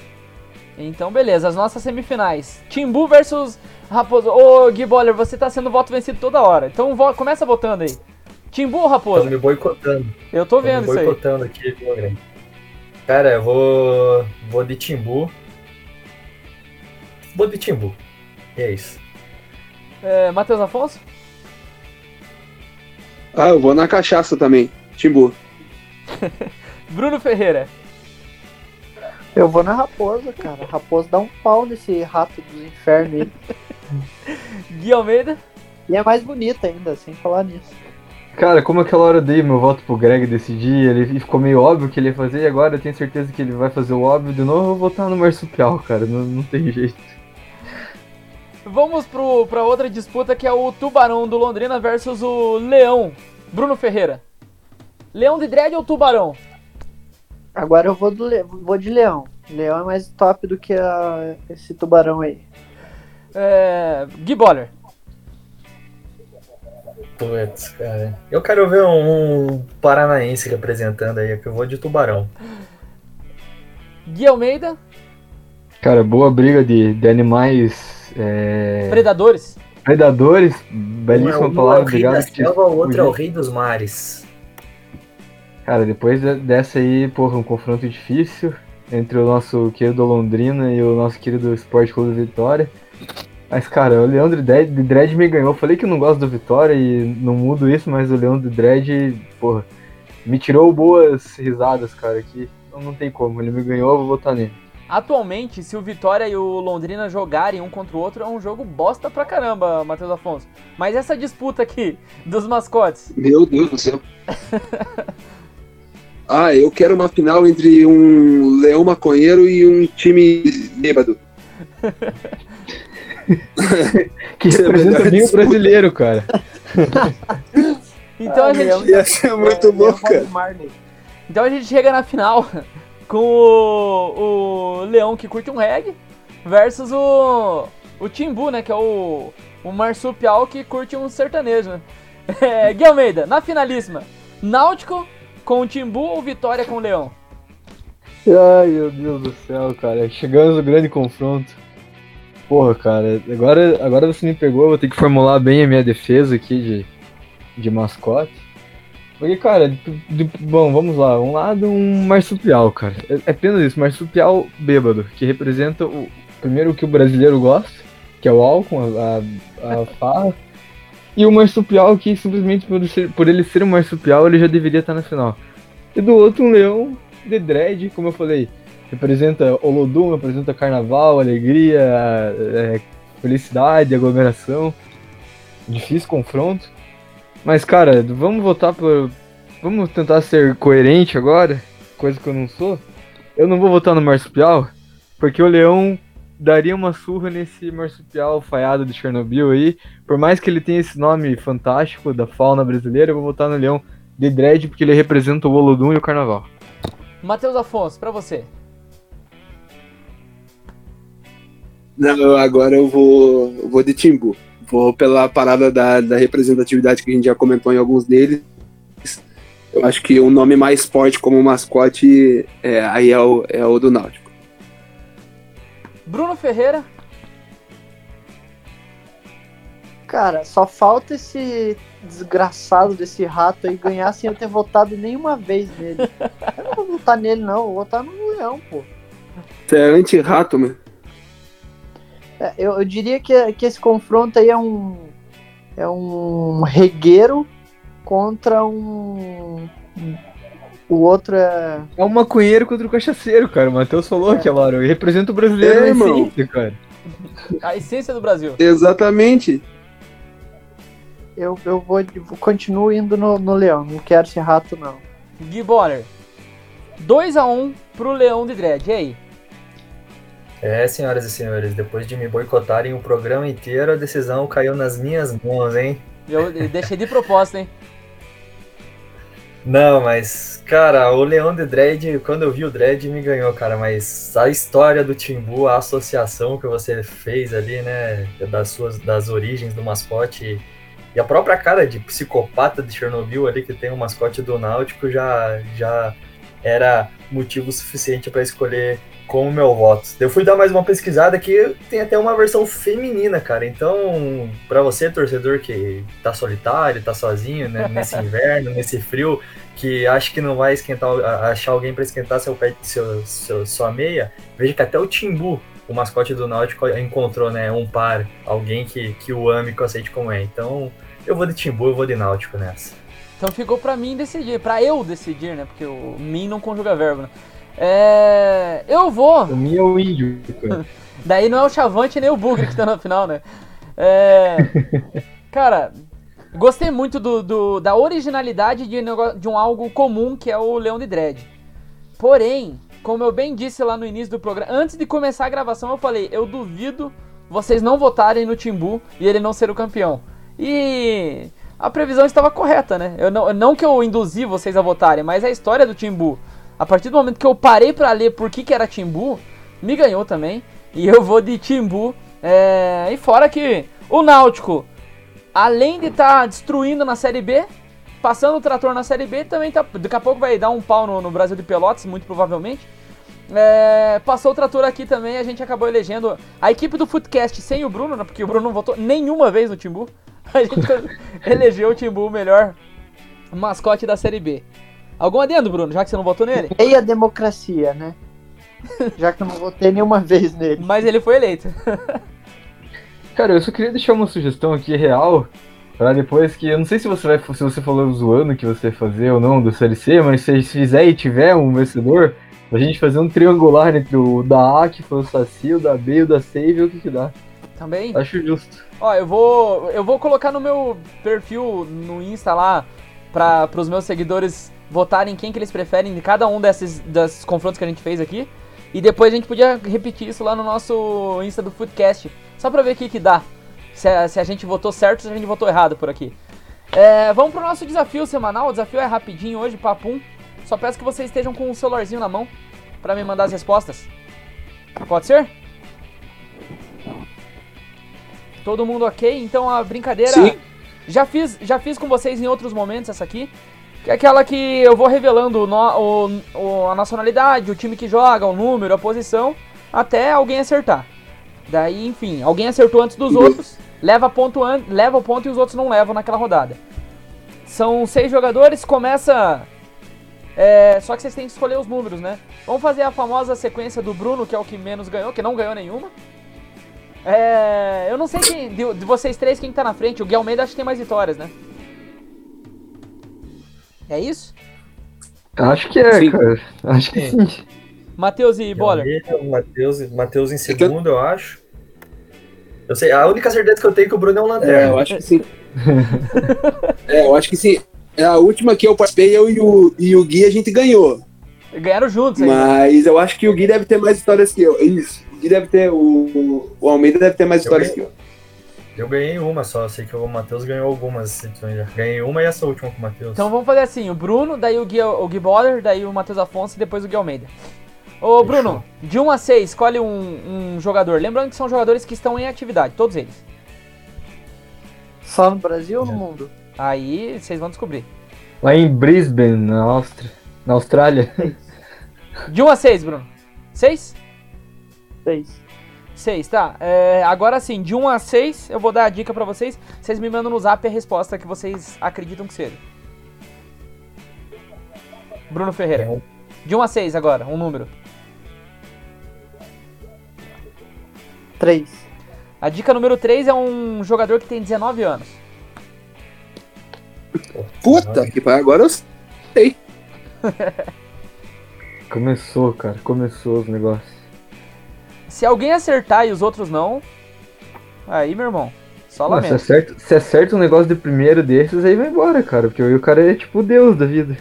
Então, beleza. As nossas semifinais. Timbu versus Raposa. Ô, Gui Boller, você tá sendo voto vencido toda hora. Então, vo começa votando aí. Timbu ou Raposa? Tô me boicotando. Eu tô vendo tô me boicotando isso aí. aqui, Cara, eu vou, vou de Timbu. Vou de Timbu. E é isso. É, Matheus Afonso? Ah, eu vou na cachaça também. Timbu. *laughs* Bruno Ferreira. Eu vou na raposa, cara. raposa dá um pau nesse rato do inferno aí. *laughs* Gui Almeida. E é mais bonita ainda, sem falar nisso. Cara, como aquela hora eu dei meu voto pro Greg decidir, ele ficou meio óbvio que ele ia fazer, e agora eu tenho certeza que ele vai fazer o óbvio de novo, eu vou votar no Marsupial, cara. Não, não tem jeito. Vamos pro, pra outra disputa que é o Tubarão do Londrina versus o Leão. Bruno Ferreira. Leão de dread ou Tubarão? Agora eu vou, do, vou de Leão. Leão é mais top do que a, esse Tubarão aí. É, Gui Boller. Putz, cara. Eu quero ver um, um paranaense representando aí, que eu vou de tubarão. Gui Almeida. Cara, boa briga de, de animais. É... Predadores. Predadores, belíssima um palavra, é o rei obrigado. da selva, o outro é o rei dos mares. Cara, depois dessa aí, porra, um confronto difícil entre o nosso querido Londrina e o nosso querido Esporte Clube Vitória. Mas, cara, o Leandro de Dredd me ganhou. Falei que eu não gosto do Vitória e não mudo isso, mas o Leandro de Dredd, porra, me tirou boas risadas, cara. Então não tem como, ele me ganhou, eu vou votar nele. Atualmente, se o Vitória e o Londrina jogarem um contra o outro, é um jogo bosta pra caramba, Matheus Afonso. Mas essa disputa aqui dos mascotes. Meu Deus do céu. *laughs* ah, eu quero uma final entre um leão maconheiro e um time bêbado. *laughs* que *laughs* representa bem o brasileiro, cara. então a gente. Ia ser muito bom, cara. Então a gente chega na final com o, o Leão que curte um reggae versus o, o Timbu, né? Que é o, o marsupial que curte um sertanejo, né? *laughs* É, Gui Almeida, na finalíssima, Náutico com o Timbu ou Vitória com o Leão? Ai, meu Deus do céu, cara. Chegamos no grande confronto. Porra, cara, agora, agora você me pegou, vou ter que formular bem a minha defesa aqui de, de mascote. Porque, cara, de, bom, vamos lá. Um lado, um marsupial, cara. É, é apenas isso, marsupial bêbado, que representa o primeiro que o brasileiro gosta, que é o álcool, a, a, a *laughs* farra. E o marsupial que simplesmente por, ser, por ele ser um marsupial, ele já deveria estar na final. E do outro, um leão de dread, como eu falei, representa Olodum, representa carnaval, alegria, é, felicidade, aglomeração. Difícil confronto. Mas, cara, vamos votar por. Vamos tentar ser coerente agora, coisa que eu não sou. Eu não vou votar no marsupial, porque o leão daria uma surra nesse marsupial falhado de Chernobyl aí. Por mais que ele tenha esse nome fantástico da fauna brasileira, eu vou votar no leão de dread porque ele representa o Olodum e o carnaval. Matheus Afonso, para você. Não, agora eu vou, eu vou de Timbu. Vou pela parada da, da representatividade que a gente já comentou em alguns deles. Eu acho que o um nome mais forte como mascote é, aí é o, é o do Náutico. Bruno Ferreira. Cara, só falta esse desgraçado desse rato aí ganhar sem eu ter votado nenhuma vez nele. Eu não vou votar nele, não. Vou votar no Leão, pô. Você é anti-rato, mano. É, eu, eu, diria que, que esse confronto aí é um. É um regueiro contra um. O outro é. É um maconheiro contra o cachaceiro, cara. O Matheus falou é. aquela hora. Ele representa o brasileiro é, irmão. essência, cara. A essência do Brasil. Exatamente. Eu, eu vou, vou continuo indo no, no Leão. Não quero esse rato, não. Gui Bonner. 2x1 um pro Leão de Dredd. E aí? É, senhoras e senhores, depois de me boicotarem o programa inteiro, a decisão caiu nas minhas mãos, hein? Eu deixei de propósito, hein? Não, mas, cara, o Leão de Dredd, quando eu vi o Dredd, me ganhou, cara. Mas a história do Timbu, a associação que você fez ali, né, das suas das origens do mascote e a própria cara de psicopata de Chernobyl ali, que tem o mascote do Náutico, já, já era motivo suficiente para escolher como meu voto. Eu fui dar mais uma pesquisada que tem até uma versão feminina, cara. Então, para você, torcedor que tá solitário, tá sozinho, né, nesse *laughs* inverno, nesse frio, que acha que não vai esquentar, achar alguém para esquentar seu, pé, seu, seu, sua meia, veja que até o Timbu, o mascote do Náutico, encontrou, né, um par, alguém que, que o ame, que o aceite como é. Então, eu vou de Timbu, eu vou de Náutico nessa. Então ficou para mim decidir, para eu decidir, né? Porque o mim não conjuga verbo, né? É. Eu vou. O meu é o índio. *laughs* Daí não é o Chavante nem o Bugre que tá na final, né? É. *laughs* Cara, gostei muito do, do da originalidade de, de um algo comum que é o Leão de Dread. Porém, como eu bem disse lá no início do programa, antes de começar a gravação, eu falei: eu duvido vocês não votarem no Timbu e ele não ser o campeão. E a previsão estava correta, né? Eu não, não que eu induzi vocês a votarem, mas a história do Timbu a partir do momento que eu parei para ler por que, que era Timbu, me ganhou também. E eu vou de Timbu. É... E fora que o Náutico além de estar tá destruindo na Série B, passando o trator na Série B, também tá. Daqui a pouco vai dar um pau no, no Brasil de Pelotas, muito provavelmente. É, passou o trator aqui também, a gente acabou elegendo a equipe do Footcast sem o Bruno, né, porque o Bruno não votou nenhuma vez no Timbu. *laughs* A gente *laughs* elegeu o Timbu o melhor mascote da Série B. Algum adendo, Bruno, já que você não votou nele? E a democracia, né? já que eu não votei nenhuma vez nele. Mas ele foi eleito. *laughs* Cara, eu só queria deixar uma sugestão aqui real. Pra depois que. Eu não sei se você vai. Se você falou zoando que você ia fazer ou não do CLC, mas se fizer e tiver um vencedor, a gente fazer um triangular entre o da A, que foi o Saci, o da B e o da C e ver o que, que dá. Também? Acho justo. Ó, eu vou. Eu vou colocar no meu perfil no Insta lá para os meus seguidores votarem quem que eles preferem de cada um desses, desses confrontos que a gente fez aqui. E depois a gente podia repetir isso lá no nosso Insta do Foodcast. Só pra ver o que, que dá. Se a, se a gente votou certo ou se a gente votou errado por aqui. É, vamos pro nosso desafio semanal. O desafio é rapidinho hoje, papum. Só peço que vocês estejam com o celularzinho na mão para me mandar as respostas. Pode ser? Todo mundo ok? Então a brincadeira. Sim. Já fiz, já fiz com vocês em outros momentos essa aqui. Que é aquela que eu vou revelando no, o, o, a nacionalidade, o time que joga, o número, a posição, até alguém acertar. Daí, enfim, alguém acertou antes dos outros, leva, ponto an leva o ponto e os outros não levam naquela rodada. São seis jogadores, começa. É, só que vocês têm que escolher os números, né? Vamos fazer a famosa sequência do Bruno, que é o que menos ganhou, que não ganhou nenhuma. É, eu não sei quem, de, de, vocês três quem tá na frente. O Gui Almeida acho que tem mais vitórias, né? É isso? Acho que é, sim. cara. Acho que sim. Matheus e Boller. Matheus, Matheus em segundo, eu acho. Eu sei, a única certeza que eu tenho é que o Bruno é um lanterna. É, eu acho que sim. *laughs* é, eu acho que sim. É a última que eu participei, eu e o, e o Gui, a gente ganhou. Ganharam juntos, aí. Mas eu acho que o Gui deve ter mais histórias que eu. Isso. O Gui deve ter. O, o Almeida deve ter mais histórias que eu. Eu ganhei uma só, sei que o Matheus ganhou algumas edições já. Ganhei uma e essa última com o Matheus. Então vamos fazer assim: o Bruno, daí o Gui, o Gui Boller, daí o Matheus Afonso e depois o Gui Almeida. Ô Bruno, de 1 a 6, escolhe um, um jogador. Lembrando que são jogadores que estão em atividade, todos eles. Só no Brasil ou no mundo? Aí vocês vão descobrir. Lá em Brisbane, na Áustria. Na Austrália. De 1 a 6, Bruno. 6? 6. 6, tá. É, agora sim, de 1 a 6, eu vou dar a dica pra vocês. Vocês me mandam no zap a resposta que vocês acreditam que seja. Bruno Ferreira. De 1 a 6 agora, um número. 3. A dica número 3 é um jogador que tem 19 anos. Puta que pariu, agora eu sei. começou, cara, começou os negócios. Se alguém acertar e os outros não, aí, meu irmão, só lamento. Se acerta, se acerta um negócio de primeiro desses, aí vai embora, cara, porque o cara é tipo o deus da vida.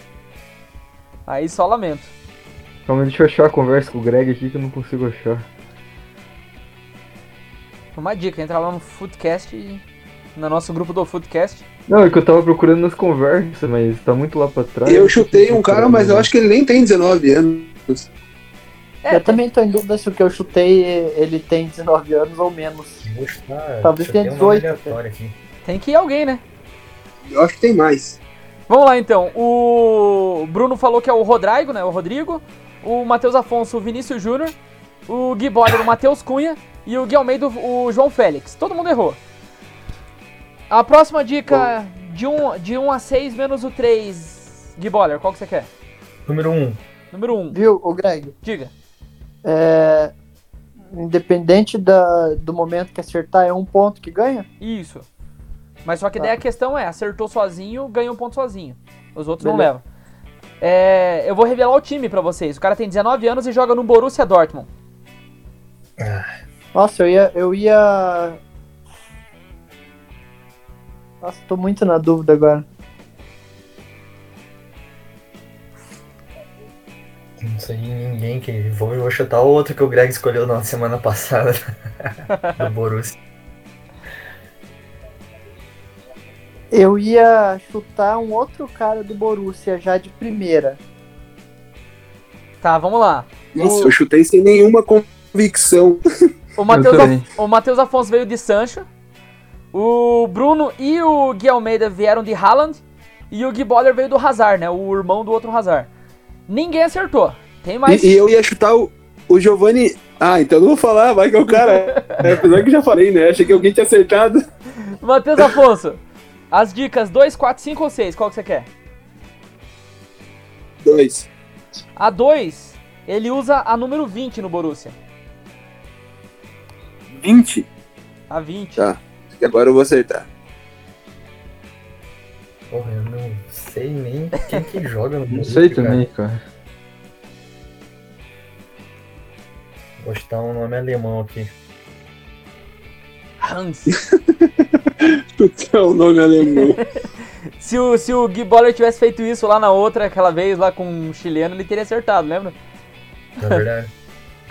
Aí só lamento. Calma, deixa eu achar a conversa com o Greg aqui que eu não consigo achar. Uma dica, entra lá no Foodcast, no nosso grupo do Foodcast. Não, é que eu tava procurando nas conversas, mas tá muito lá pra trás. Eu chutei um cara, mas eu acho que ele nem tem 19 anos. É, eu também tô em dúvida se o que eu chutei ele tem 19 anos ou menos. Chutar, Talvez tenha 18. Tem que ir alguém, né? Eu acho que tem mais. Vamos lá então. O Bruno falou que é o Rodrigo, né? O Rodrigo. O Matheus Afonso, o Vinícius Júnior. O Gui Boller, o Matheus Cunha. E o Gui Almeida, o João Félix. Todo mundo errou. A próxima dica de 1 um, de um a 6 menos o 3. Gui Boller, qual que você quer? Número 1. Um. Número 1. Um. Viu, o Greg? Diga. É, independente da, do momento que acertar, é um ponto que ganha? Isso. Mas só que tá. daí a questão é, acertou sozinho, ganha um ponto sozinho. Os outros Beleza. não levam. É, eu vou revelar o time para vocês. O cara tem 19 anos e joga no Borussia Dortmund. Nossa, eu ia, eu ia. Nossa, tô muito na dúvida agora. Não sei ninguém que. Vou, vou chutar o outro que o Greg escolheu na semana passada *laughs* do Borussia. Eu ia chutar um outro cara do Borussia já de primeira. Tá, vamos lá. Nossa, o... eu chutei sem nenhuma convicção. *laughs* O Matheus, Af... o Matheus Afonso veio de Sancho. O Bruno e o Gui Almeida vieram de Haaland e o Gui Boller veio do Hazard, né? O irmão do outro Hazard. Ninguém acertou. Tem mais. E, e eu ia chutar o, o Giovanni. Ah, então eu não vou falar, vai que é o cara. *laughs* É, apesar que já falei, né? Achei que alguém tinha acertado. Matheus Afonso, as dicas 2, 4, 5 ou 6, qual que você quer? Dois. A 2, ele usa a número 20 no Borussia. 20? A 20. Tá. Agora eu vou acertar. Porra, eu não sei nem quem que joga no Não sei cara. também, cara. Vou chutar um nome alemão aqui. Hans. Puta, é o nome alemão. *laughs* se, o, se o Gui Boller tivesse feito isso lá na outra, aquela vez lá com um chileno, ele teria acertado, lembra? Na verdade.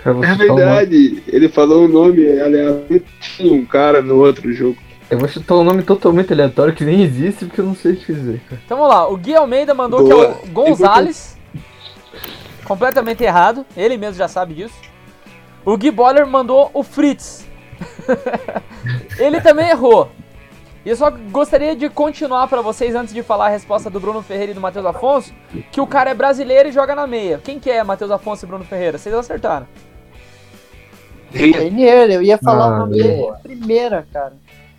Cara, É verdade. Ele falou um nome aleatório. Tinha um cara no outro jogo. Eu vou chutar um nome totalmente aleatório que nem existe porque eu não sei o que dizer, cara. Então vamos lá, o Gui Almeida mandou Boa. que é o Gonzalez. Completamente errado, ele mesmo já sabe disso. O Gui Boller mandou o Fritz. *laughs* ele também errou. E eu só gostaria de continuar pra vocês antes de falar a resposta do Bruno Ferreira e do Matheus Afonso, que o cara é brasileiro e joga na meia. Quem que é Matheus Afonso e Bruno Ferreira? Vocês acertaram. Renier, eu ia falar Ah, o nome dele meu. de primeira, cara.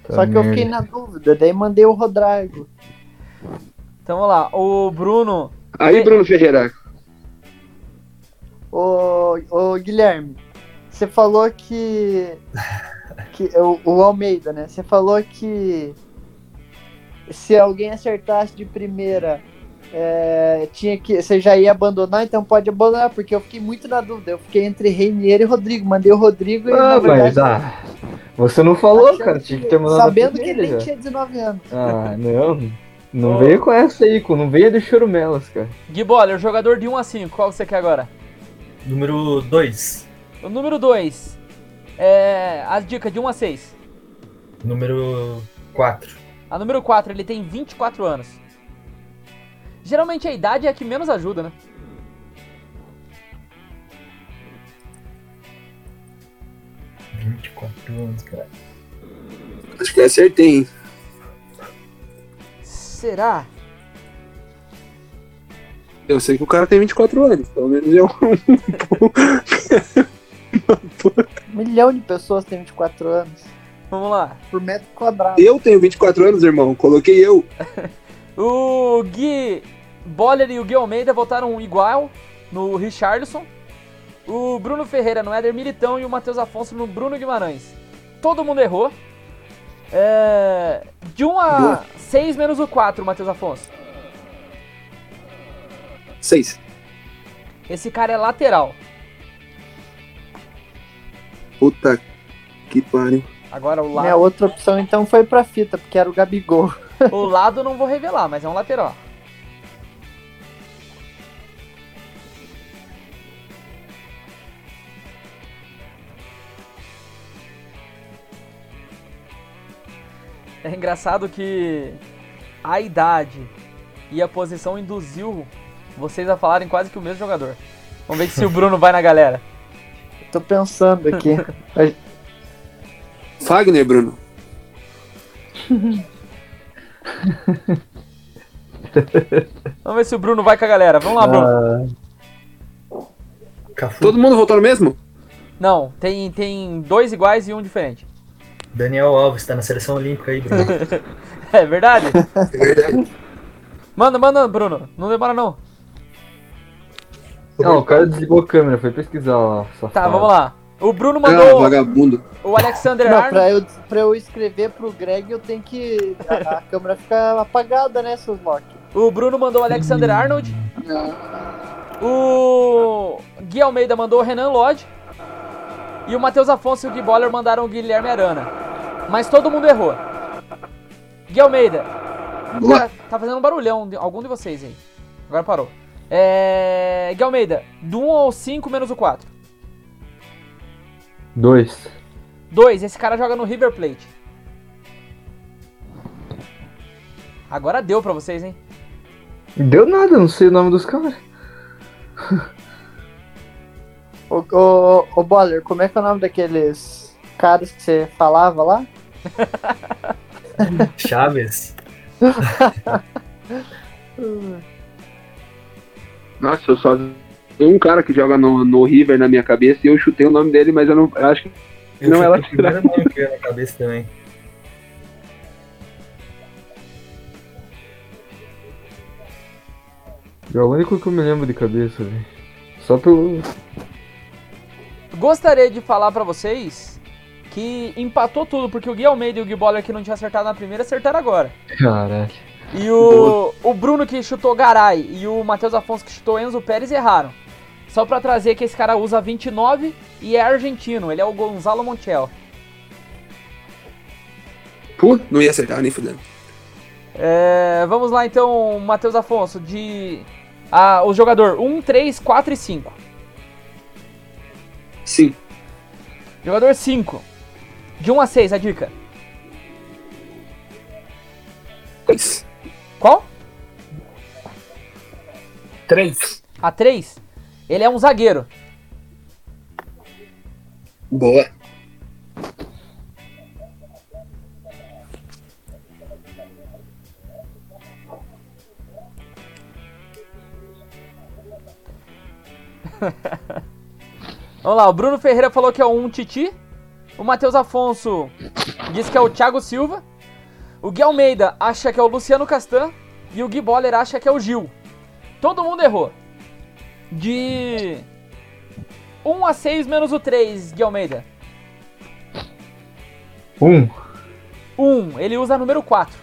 Tá Só que eu fiquei na dúvida, daí mandei o Rodrigo. Então vamos lá, o Bruno. Aí, Bruno Ferreira. Ô, ô Guilherme, você falou que. *laughs* que o, o Almeida, né? Você falou que se alguém acertasse de primeira, é, tinha que. Você já ia abandonar, então pode abandonar, porque eu fiquei muito na dúvida. Eu fiquei entre Reinier e Rodrigo. Mandei o Rodrigo e. na Ah, verdade, mas ah, você não falou, achando cara. Tinha que ter mandado Sabendo que ele já. tinha 19 anos. Ah, não. Não Ô. veio com essa aí, não veio de chorumelas, cara. Gui Boller, jogador de 1 a 5, qual você quer agora? Número 2. O número 2. É. As dicas de 1 a 6. Número 4. A número 4, ele tem 24 anos. Geralmente a idade é a que menos ajuda, né? 24 anos, cara. Acho que acertei, hein? Será? Eu sei que o cara tem 24 anos. Pelo menos é um. *laughs* Um milhão de pessoas têm 24 anos. Vamos lá. Por metro quadrado. Eu tenho 24 anos, irmão. Coloquei eu. *laughs* O Gui Boller e o Gui Almeida votaram igual no Richarlison. O Bruno Ferreira no Éder Militão e o Matheus Afonso no Bruno Guimarães. Todo mundo errou. É... De 1 a Boa. 6 menos o 4, Matheus Afonso. 6. Esse cara é lateral. Puta que pariu. Agora o Minha lado, outra opção então foi pra fita, porque era o Gabigol. o lado eu não vou revelar, mas é um lateral. É engraçado que a idade e a posição induziu vocês a falarem quase que o mesmo jogador. Vamos ver se o Bruno vai na galera. *laughs* Tô pensando aqui. *laughs* Fagner, Bruno. Vamos ver se o Bruno vai com a galera. Vamos lá, Bruno. Ah. Todo mundo votou no mesmo? Não, tem, tem dois iguais e um diferente. Daniel Alves tá na seleção olímpica aí, Bruno. *laughs* É verdade? É verdade. Manda, manda, Bruno. Não demora não. não, o cara desligou a câmera, foi pesquisar lá. Tá, safado. vamos lá. O Bruno Ah, mandou vagabundo. o Alexander Não, Arnold. pra eu, pra eu escrever pro Greg, eu tenho que. A, a câmera fica apagada, né, seus Loki? O Bruno mandou o Alexander Arnold. O Gui Almeida mandou o Renan Lodge. E o Matheus Afonso e o Gui Boller mandaram o Guilherme Arana. Mas todo mundo errou. Gui Almeida. Cara, tá fazendo um barulhão, de- algum de vocês aí. Agora parou. É. Gui Almeida, do 1 ao 5 menos o 4. Dois. 2, esse cara joga no River Plate. Agora deu pra vocês, hein? Deu nada, não sei o nome dos caras. *laughs* Ô, ô, ô Boller, como é que é o nome daqueles caras que você falava lá? *laughs* Chaves. Nossa, eu só tem um cara que joga no, no River na minha cabeça e eu chutei o nome dele, mas eu não eu acho que Eu Não, ela- o primeiro nome que na cabeça também. É o único que eu me lembro de cabeça, velho. Só pelo. Gostaria de falar pra vocês que empatou tudo, porque o Gui Almeida e o Gui Boller que não tinha acertado na primeira acertaram agora. Caralho. E o, o Bruno que chutou Garay e o Matheus Afonso que chutou Enzo Pérez erraram. Só pra trazer que esse cara usa 29 e é argentino, ele é o Gonzalo Montiel. Pô, não ia acertar nem fudendo. É, vamos lá então, Matheus Afonso, de. Ah, o jogador 1, 3, 4 e 5. Sim. Jogador 5. De 1 a 6, a dica. Três. Qual? Três. A 3. Ele é um zagueiro. Boa. *laughs* Vamos lá, o Bruno Ferreira falou que é um Titi. O Matheus Afonso disse que é o Thiago Silva. O Gui Almeida acha que é o Luciano Castan. E o Gui Boller acha que é o Gil. Todo mundo errou. De 1 a 6 menos o 3, Gui Almeida. Um. 1, ele usa número 4.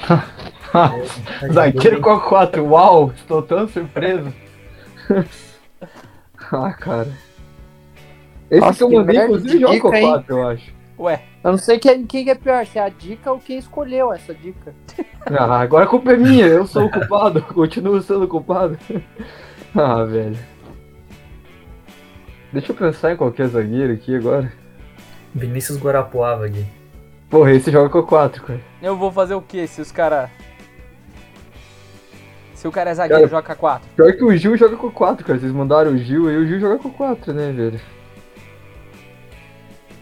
*laughs* Zagueiro com a 4. Uau, estou tão surpreso. *laughs* ah, cara. Esse Nossa, que eu que mandei, inclusive, joga com hein? 4, eu acho. Ué, Eu não sei quem, quem é pior, se é a dica ou quem escolheu essa dica. *laughs* Ah, agora a culpa é minha, eu sou o culpado, *laughs* continuo sendo o culpado. *laughs* ah, velho. Deixa eu pensar em qualquer zagueiro aqui agora. Vinícius Guarapuava aqui. Porra, esse joga com a 4, cara. eu vou fazer o que se os cara. Se o cara é zagueiro, Cara, joga 4. Pior que o Gil joga com 4, cara. Vocês mandaram o Gil aí, o Gil joga com 4, né, velho?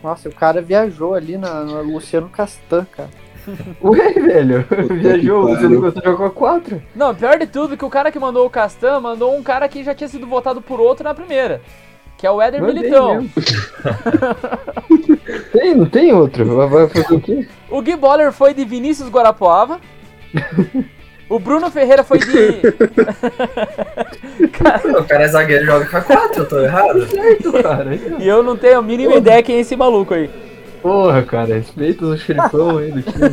Nossa, o cara viajou ali na, no Luciano Castan, cara. *laughs* Ué, velho, viajou, você não gostou de jogar com a 4? Não, pior de tudo que o cara que mandou o Castan mandou um cara que já tinha sido votado por outro na primeira. Que é o Éder Mandei Militão. *laughs* tem, não tem outro? Vai- Vai fazer o quê? O Gui Boller foi de Vinícius Guarapuava. *laughs* o Bruno Ferreira foi de. *laughs* O cara é zagueiro e joga com a 4, eu tô errado. *laughs* Certo, cara. e eu não tenho a mínima ideia quem é esse maluco aí. Porra, cara, respeita o xerifão aí do time.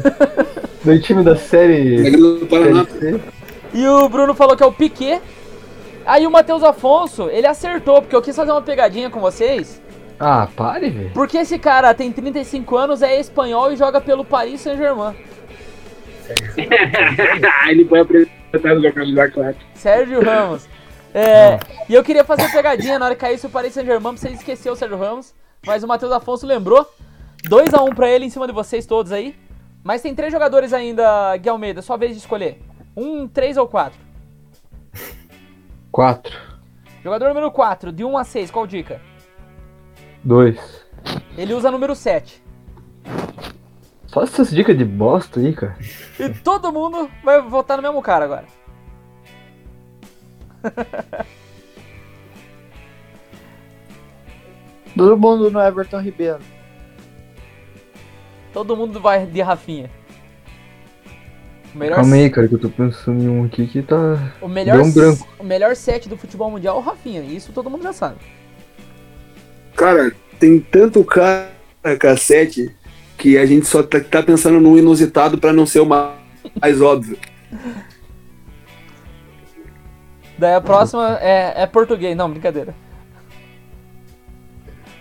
Do time da série. Série. E o Bruno falou que é o Piquet. Aí o Matheus Afonso, ele acertou, porque eu quis fazer uma pegadinha com vocês. Ah, pare, velho. Porque esse cara tem 35 anos, é espanhol e joga pelo Paris Saint-Germain. Ele foi apresentar no lugar claro. Sérgio Ramos. É, e eu queria fazer pegadinha na hora que caísse o Paris Saint-Germain pra vocês esquecer o Sérgio Ramos. Mas o Matheus Afonso lembrou. 2x1 pra ele em cima de vocês todos aí. Mas tem três jogadores ainda, Gui Almeida, sua vez de escolher. Um, três ou quatro? 4. Jogador número 4, de 1 a 6, qual dica? 2. Ele usa número 7. Só essas dicas de bosta aí, cara. E todo mundo vai votar no mesmo cara agora. *laughs* Todo mundo no Everton Ribeiro. Todo mundo vai de Rafinha. O melhor, Calma aí, cara, que eu tô pensando em um aqui que tá. o melhor, Deu um branco. o melhor set do futebol mundial é o Rafinha. Isso todo mundo já sabe. Cara, tem tanto cara cassete que a gente só tá, tá pensando num inusitado pra não ser o ma- mais óbvio. Daí a próxima é, é português. Não, brincadeira.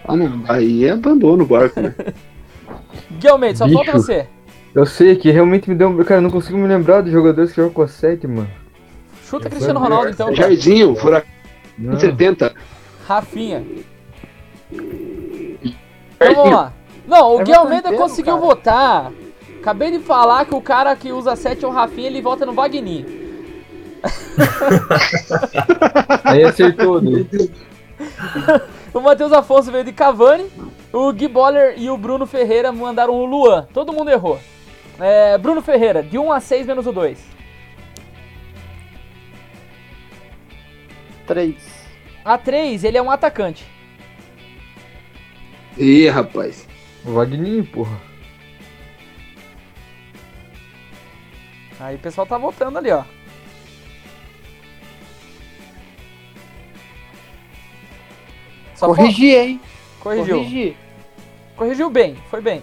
Ah, não. Aí é abandono o barco, né? *laughs* Gui Almeida, só Bicho. falta você. Eu sei que realmente me deu. Cara, eu não consigo me lembrar dos jogadores que jogam com a 7, mano. Chuta Cristiano Ronaldo então. cara. Jairzinho, Furacão Não. 70. Rafinha. Então vamos lá. Não, o Gui Everton Almeida Ribeiro, conseguiu cara. votar. Acabei de falar que o cara que usa 7 é o Rafinha, ele vota no Wagner. *laughs* Aí acertou, né? O Matheus Afonso veio de Cavani. O Gui Boller e o Bruno Ferreira mandaram o Luan. Todo mundo errou. É, Bruno Ferreira, de 1 a 6 menos o 2. 3. A 3, ele é um atacante. Ih, rapaz. Wagninho, porra. Aí o pessoal tá voltando ali, ó. Só Corrigi, hein? Corrigiu. Corrigi. Corrigiu bem, foi bem.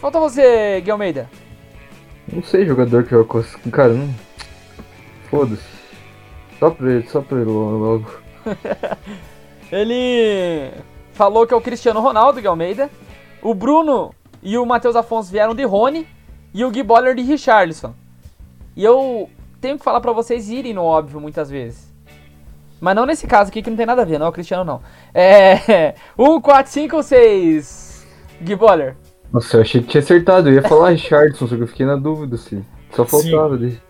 Falta você, Gui Almeida. Não sei jogador que eu consigo. Cara, não. Foda-se. Só pra ele, só pra ele logo. *laughs* Ele falou que é o Cristiano Ronaldo, Gui Almeida. O Bruno e o Matheus Afonso vieram de Rony. E o Gui Boller de Richarlison. E eu tenho que falar pra vocês irem no óbvio muitas vezes. Mas não nesse caso aqui que não tem nada a ver, não é o Cristiano não. É. 1, 4, 5 ou 6? Gui Boller. Nossa, eu achei que tinha acertado. Eu ia falar *laughs* Richardson, só que eu fiquei na dúvida se. Só faltava dele.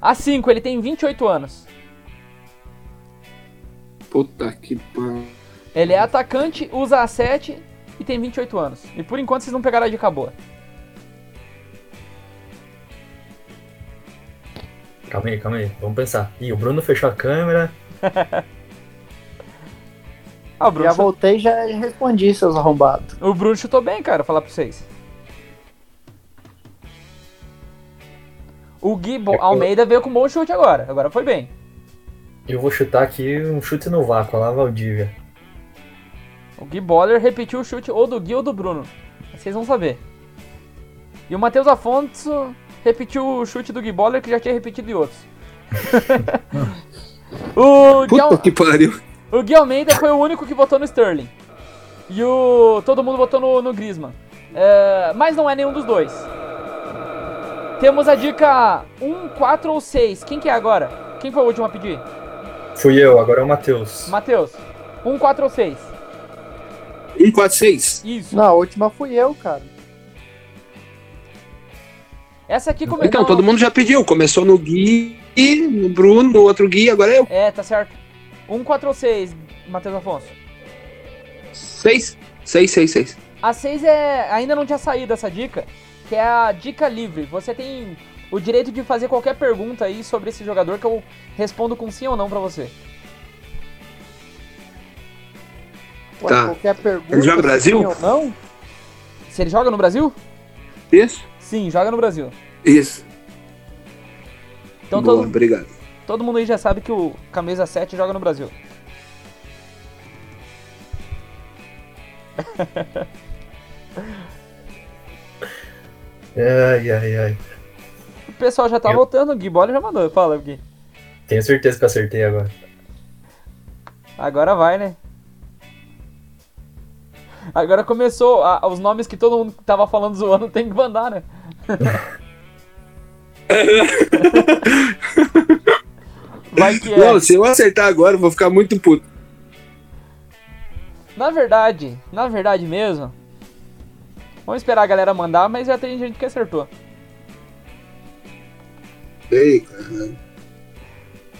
A 5, ele tem 28 anos. Puta que pariu. Ele é atacante, usa a 7 e tem 28 anos. E por enquanto vocês não pegaram a dica boa. Calma aí, calma aí. Vamos pensar. Ih, o Bruno fechou a câmera. *laughs* Ah, o Bruno, Já chu- voltei e já respondi, seus arrombados. o Bruno chutou bem, cara, falar pra vocês. O Gui É Almeida veio com um bom chute agora. Agora foi bem. Eu vou chutar aqui um chute no vácuo, lá Valdívia. O Gui Boller repetiu o chute ou do Gui ou do Bruno. Vocês vão saber. E o Matheus Afonso repetiu o chute do Gui Boller que já tinha repetido de outros. *laughs* o, Al- Puta que pariu. o Gui Almeida foi o único que votou no Sterling. E o todo mundo votou no, no Griezmann. É, mas não é nenhum dos dois. Temos a dica 1, 4 ou 6. Quem que é agora? Quem foi o último a pedir? Fui eu, agora é o Matheus. Matheus. 1, 4 ou 6? 146. Isso. Não, a última fui eu, cara. Essa aqui começou. Então, todo mundo já pediu. Começou no Gui, no Bruno, no outro Gui, agora é eu. É, tá certo. 1, 4 ou 6, Matheus Afonso? 6. 6, 6, 6. A 6 é. Ainda não tinha saído essa dica, que é a dica livre. Você tem o direito de fazer qualquer pergunta aí sobre esse jogador que eu respondo com sim ou não pra você. Tá. Qualquer pergunta. Ele joga no Brasil? sim ou não? Se ele joga no Brasil? Isso? Sim, joga no Brasil. Isso. Então Boa, todo, obrigado. todo mundo aí já sabe que o camisa 7 joga no Brasil. Ai, ai, ai. O pessoal já tá Eu- voltando, o Gui Bola já mandou. Fala, Gui. Tenho certeza que eu acertei agora. Agora vai, né? Agora começou, a- os nomes que todo mundo tava falando zoando tem que mandar, né? *laughs* vai que é. Não, se eu acertar agora, eu vou ficar muito puto. Na verdade, na verdade mesmo. Vamos esperar a galera mandar, mas já tem gente que acertou. Ei, cara.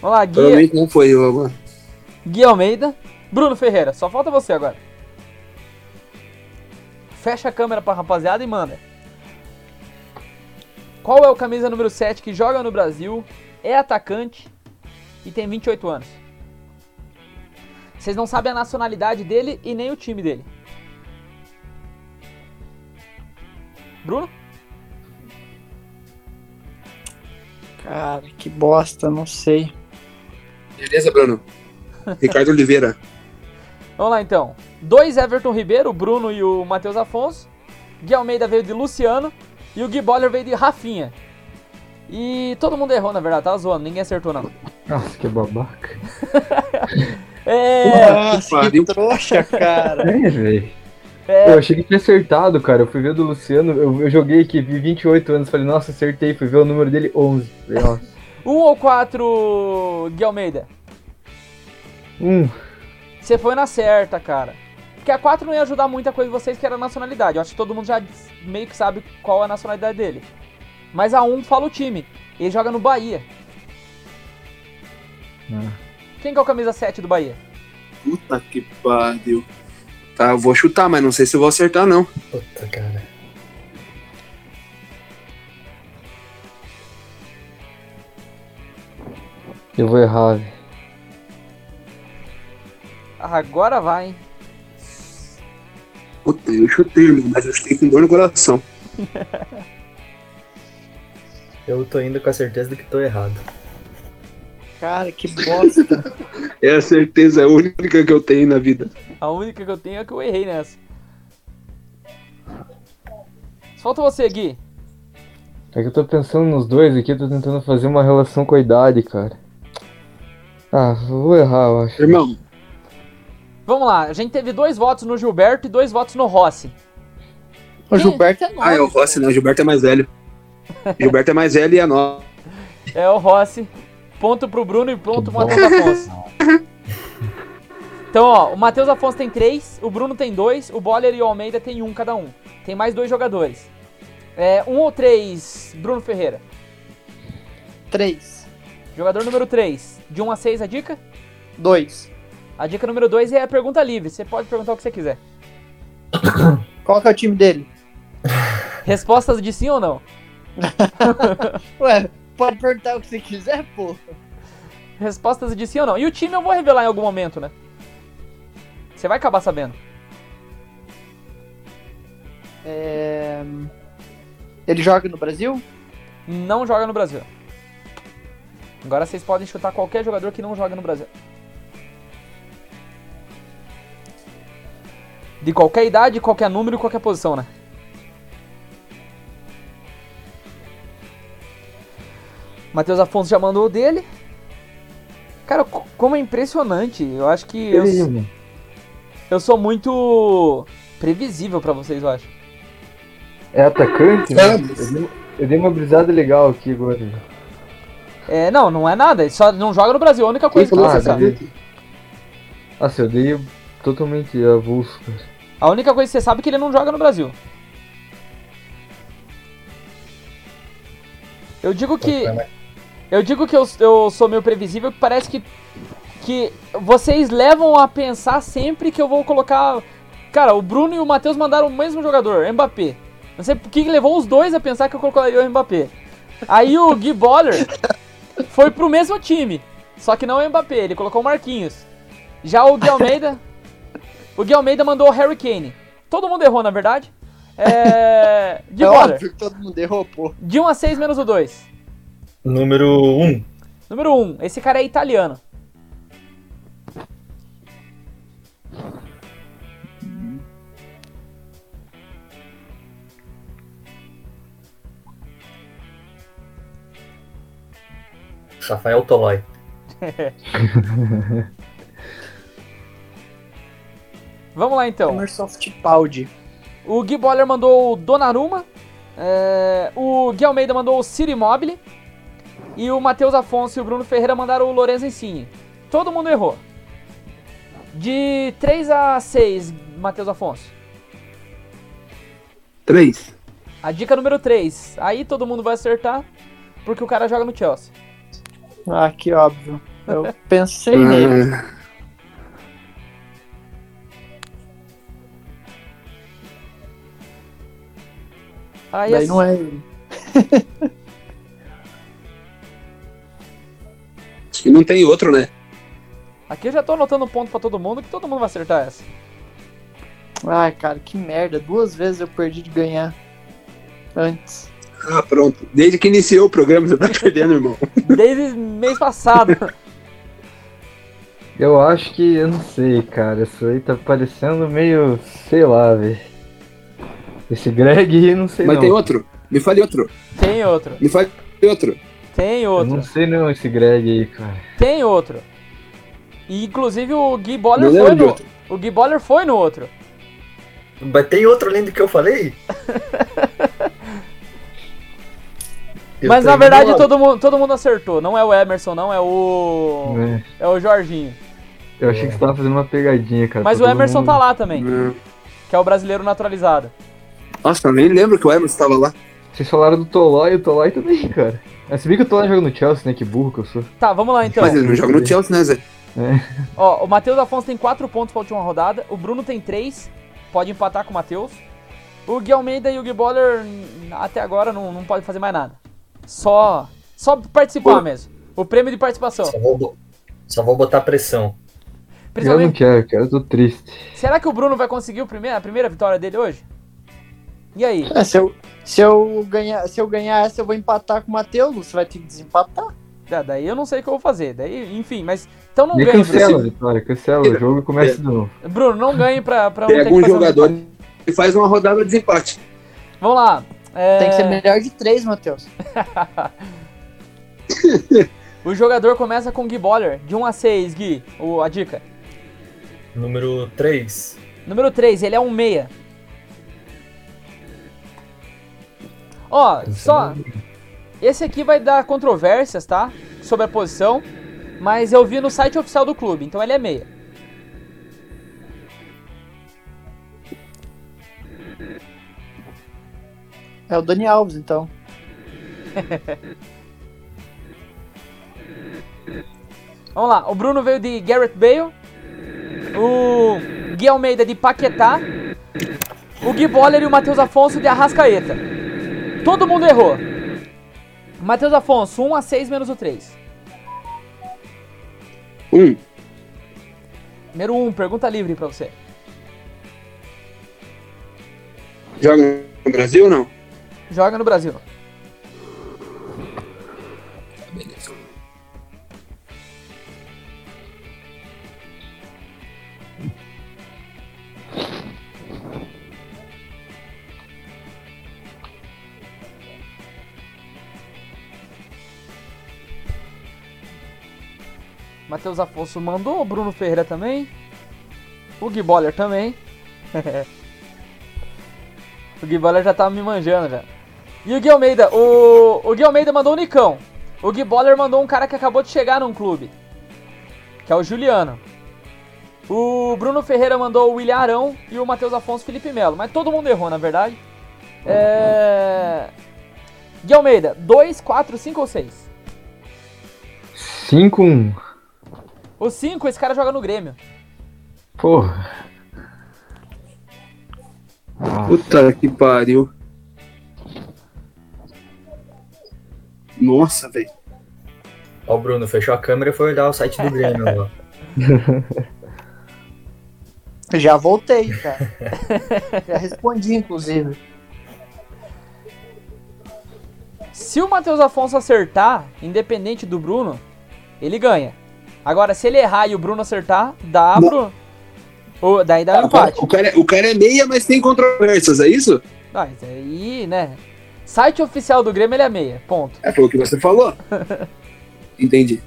Vamos lá, Gui, Provavelmente não foi eu agora. Gui Almeida. Bruno Ferreira, só falta você agora. Fecha a câmera pra rapaziada e manda. Qual é o camisa número 7 que joga no Brasil, é atacante e tem 28 anos? Vocês não sabem a nacionalidade dele e nem o time dele. Bruno? Cara, que bosta, não sei. Beleza, Bruno? *laughs* Ricardo Oliveira. Vamos lá então. Dois Everton Ribeiro, o Bruno e o Matheus Afonso. Gui Almeida veio de Luciano e o Gui Boller veio de Rafinha. E todo mundo errou, na verdade, tava zoando, ninguém acertou não. Nossa, que babaca. *laughs* É, Nossa, que trouxa, cara. *laughs* É, velho. É, Eu achei que tinha acertado, cara. Eu fui ver do Luciano, eu, eu joguei aqui, vi 28 anos, falei, nossa, acertei. Fui ver o número dele, 11. Falei, nossa. *laughs* um ou quatro, Gui Almeida? Um. Você foi na certa, cara. Porque a 4 não ia ajudar muita coisa vocês, que era a nacionalidade. Eu acho que todo mundo já meio que sabe qual é a nacionalidade dele. Mas a 1 fala o time. Ele joga no Bahia. Ah. Quem que é o camisa 7 do Bahia? Puta que pariu. Tá, eu vou chutar, mas não sei se eu vou acertar, não. Puta, cara. Eu vou errar, velho. Agora vai, hein? Puta, eu chutei, irmão, mas eu chutei com dor no coração. Eu tô indo com a certeza de que tô errado. Cara, que bosta. *laughs* É a certeza única que eu tenho na vida. A única que eu tenho é que eu errei nessa. Falta você, Gui. É que eu tô pensando nos dois aqui, tô tentando fazer uma relação com a idade, cara. Ah, vou errar, eu acho. Irmão, Vamos lá, a gente teve dois votos no Gilberto e dois votos no Rossi. O Gilberto é novo. ah, é o Rossi, não. O Gilberto é mais velho. Gilberto é mais velho e é nova. É o Rossi. Ponto pro Bruno e ponto pro Matheus Afonso. Então, ó, o Matheus Afonso tem três, o Bruno tem dois, o Boller e o Almeida tem um cada um. Tem mais dois jogadores. É, um ou três, Bruno Ferreira. Três. Jogador número 3, de 1 a 6 a dica? Dois. A dica número 2 é a pergunta livre, você pode perguntar o que você quiser. *coughs* Qual que é o time dele? Respostas de sim ou não? *laughs* Ué, pode perguntar o que você quiser, pô. Respostas de sim ou não. E o time eu vou revelar em algum momento, né? Você vai acabar sabendo. É... Ele joga no Brasil? Não joga no Brasil. Agora vocês podem chutar qualquer jogador que não joga no Brasil. De qualquer idade, qualquer número e qualquer posição, né? Matheus Afonso já mandou o dele. Cara, co- como é impressionante. Eu acho que eu, eu sou muito previsível pra vocês, eu acho. É atacante? É, né? eu, dei, eu dei uma brisada legal aqui agora. É, não, não é nada. Ele só não joga no Brasil. A única coisa que falou você Ah, sabe. beleza. Nossa, eu dei totalmente avulso, cara. A única coisa que você sabe é que ele não joga no Brasil. Eu digo que. Eu digo que eu, eu sou meio previsível, que parece que. Que vocês levam a pensar sempre que eu vou colocar. Cara, o Bruno e o Matheus mandaram o mesmo jogador, Mbappé. Não sei por que levou os dois a pensar que eu colocaria o Mbappé. Aí o Gui Boller foi pro mesmo time. Só que não o Mbappé, ele colocou o Marquinhos. Já o Gui Almeida. O Gui Almeida mandou o Harry Kane. Todo mundo errou, na verdade. É. Gui é Boller. óbvio que todo mundo errou, pô. De 1 a 6 menos o 2. Número 1. Número 1. Esse cara é italiano. Rafael Tolói. *laughs* Vamos lá então. Emerson Fittipaldi. O Gui Boller mandou o Donnarumma. é, o Gui Almeida mandou o Ciro Immobile. E o Matheus Afonso e o Bruno Ferreira mandaram o Lorenzo Insigne. Todo mundo errou. De 3 a 6, Matheus Afonso. Três. A dica número 3. Aí todo mundo vai acertar, porque o cara joga no Chelsea. Ah, que óbvio. Eu *laughs* pensei nele. Ah, Aí Daí assim- não é ele. *laughs* acho que não tem outro, né? Aqui eu já tô anotando ponto pra todo mundo, que todo mundo vai acertar essa. Ai, cara, que merda. Duas vezes eu perdi de ganhar. Antes. Ah, pronto. Desde que iniciou o programa, você tá *laughs* perdendo, irmão. Desde mês passado. Eu acho que, eu não sei, cara. Isso aí tá parecendo meio, sei lá, velho. Esse Greg não sei Mas não. tem outro. Me fale outro. Tem outro. Me fale outro. Tem Eu outro. não sei não esse Greg aí, cara. Tem outro. E inclusive o Gui Boller foi no. outro. O Gui Boller foi no outro. Mas tem outro além do que eu falei? *laughs* Eu Mas na verdade todo mundo, todo mundo acertou. Não é o Emerson, não, é o. É, É o Jorginho. Eu achei que você tava fazendo uma pegadinha, cara. Mas pra o Emerson mundo. tá lá também, Não. que é o brasileiro naturalizado. Nossa, eu nem lembro que o Emerson tava lá. Vocês falaram do Tolói, o Tolói também, cara. É, se bem que o Tolói joga no Chelsea, né? Que burro que eu sou. Tá, vamos lá então. Mas ele não joga no Chelsea, né, Zé? É. Ó, o Matheus Afonso tem 4 pontos pra última rodada. O Bruno tem 3. Pode empatar com o Matheus. O Gui Almeida e o Gui Boller até agora não, não pode fazer mais nada. Só, só participar Pô. mesmo. O prêmio de participação. Só vou, só vou botar pressão. Eu não quero, quero, eu tô triste. Será que o Bruno vai conseguir o primeiro, a primeira vitória dele hoje? E aí? É, se, eu, se, eu ganhar, se eu ganhar essa, eu vou empatar com o Matheus, você vai ter que desempatar. É, daí eu não sei o que eu vou fazer. Daí, enfim, mas. Então não e ganhe. Cancela, Vitória, cancela o jogo e começa de novo. Bruno, não ganhe pra, pra Tem algum jogador e faz uma rodada de desempate. Vamos lá. É... Tem que ser melhor de três, Matheus. *laughs* o jogador começa com Gui Boller, de 1 a 6, Gui, o, a dica. Número 3. Número 3, ele é um meia. Ó, só. Esse aqui vai dar controvérsias, tá? Sobre a posição. Mas eu vi no site oficial do clube, então ele é meia. É o Dani Alves, então. *laughs* Vamos lá, o Bruno veio de Garrett Bale. O Gui Almeida de Paquetá. O Gui Boller e o Matheus Afonso de Arrascaeta. Todo mundo errou. Matheus Afonso, 1 a 6 menos o 3. 1. Número 1, pergunta livre pra você. Joga no Brasil ou não? Joga no Brasil. Matheus Afonso mandou, o Bruno Ferreira também. O Gui Boller também. *laughs* o Gui Boller já tava me manjando já. E o Gui Almeida, o, o Gui Almeida mandou o Nicão. O Gui Boller mandou um cara que acabou de chegar num clube. Que é o Juliano. O Bruno Ferreira mandou o William Arão e o Matheus Afonso Felipe Melo. Mas todo mundo errou, na verdade. É... Gui Almeida, 2, 4, 5 ou 6? 5, 1. O 5, esse cara joga no Grêmio. Porra. Puta que pariu. Nossa, velho. Ó, o Bruno fechou a câmera e foi olhar o site do Grêmio. Já voltei, cara. *laughs* Já respondi, inclusive. Se o Matheus Afonso acertar, independente do Bruno, ele ganha. Agora, se ele errar e o Bruno acertar, dá Não. Bruno. O, daí dá um empate. O cara, o cara é meia, mas tem controvérsias, é isso? Ah, aí, né? Site oficial do Grêmio ele é meia, ponto. É, foi o que você falou. *laughs* Entendi.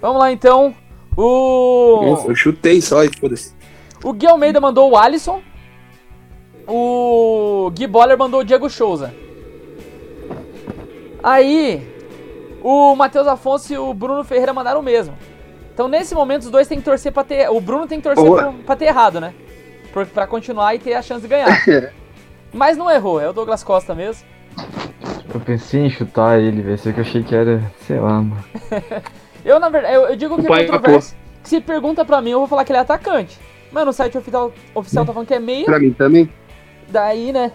Vamos lá então. O. Eu chutei só e foda-se. O Gui Almeida mandou o Alisson. O Gui Boller mandou o Diego Souza. Aí, o Matheus Afonso e o Bruno Ferreira mandaram o mesmo. Então, nesse momento, os dois têm que torcer pra ter. O Bruno tem que torcer pra, pra, ter errado, né? Pra, pra continuar e ter a chance de ganhar. *laughs* Mas não errou, é o Douglas Costa mesmo. Eu pensei em chutar ele, velho. Só que eu achei que era, sei lá, mano. *laughs* eu, na verdade, eu, eu digo que é controverso. Se pergunta pra mim, eu vou falar que ele é atacante. Mas no site oficial, oficial tá falando que é meio. Pra mim também. Daí, né?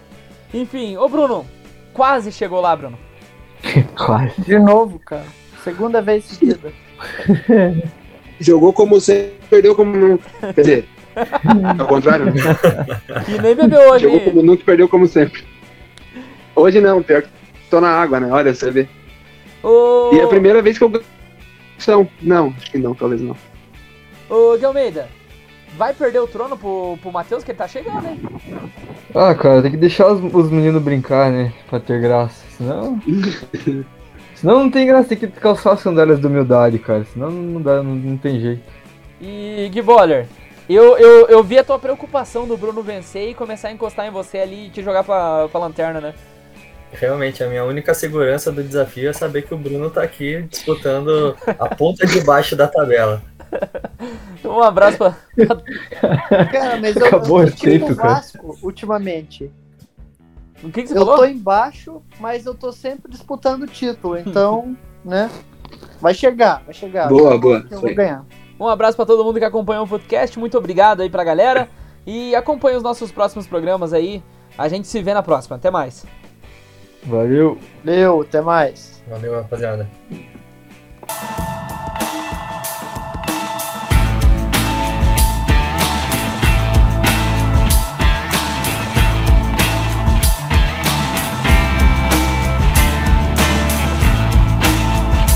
Enfim, ô Bruno, quase chegou lá, Bruno. *laughs* quase. De novo, cara. Segunda vez seguida. *laughs* Jogou como você perdeu como nunca. Quer dizer, *laughs* ao contrário. E nem bebeu hoje. Jogou como nunca perdeu como sempre. Hoje não, pior que tô na água, né? Olha, você vê. Ô... E é a primeira vez que eu ganho. Não, acho que não, talvez não. Ô, Gui Almeida, vai perder o trono pro, pro Matheus, que ele tá chegando, hein? Ah, cara, tem que deixar os, os meninos brincar, né? Pra ter graça. Senão. *laughs* senão não tem graça, tem que calçar as sandálias da humildade, cara. Senão não dá, não, não tem jeito. E Gui Boller, eu, eu, eu vi a tua preocupação do Bruno vencer e começar a encostar em você ali e te jogar pra, pra lanterna, né? Realmente, a minha única segurança do desafio é saber que o Bruno tá aqui disputando a ponta de baixo da tabela. *laughs* Um abraço pra. Cara, mas eu, Acabou eu, eu o Vasco ultimamente. O que, que você eu falou? tô embaixo, mas eu tô sempre disputando o título, então, né? Vai chegar, vai chegar. Boa, boa. Eu vou ganhar. Um abraço pra todo mundo que acompanhou o podcast. Muito obrigado aí pra galera. E acompanhe os nossos próximos programas aí. A gente se vê na próxima. Até mais. Valeu! Valeu, até mais. Valeu, rapaziada.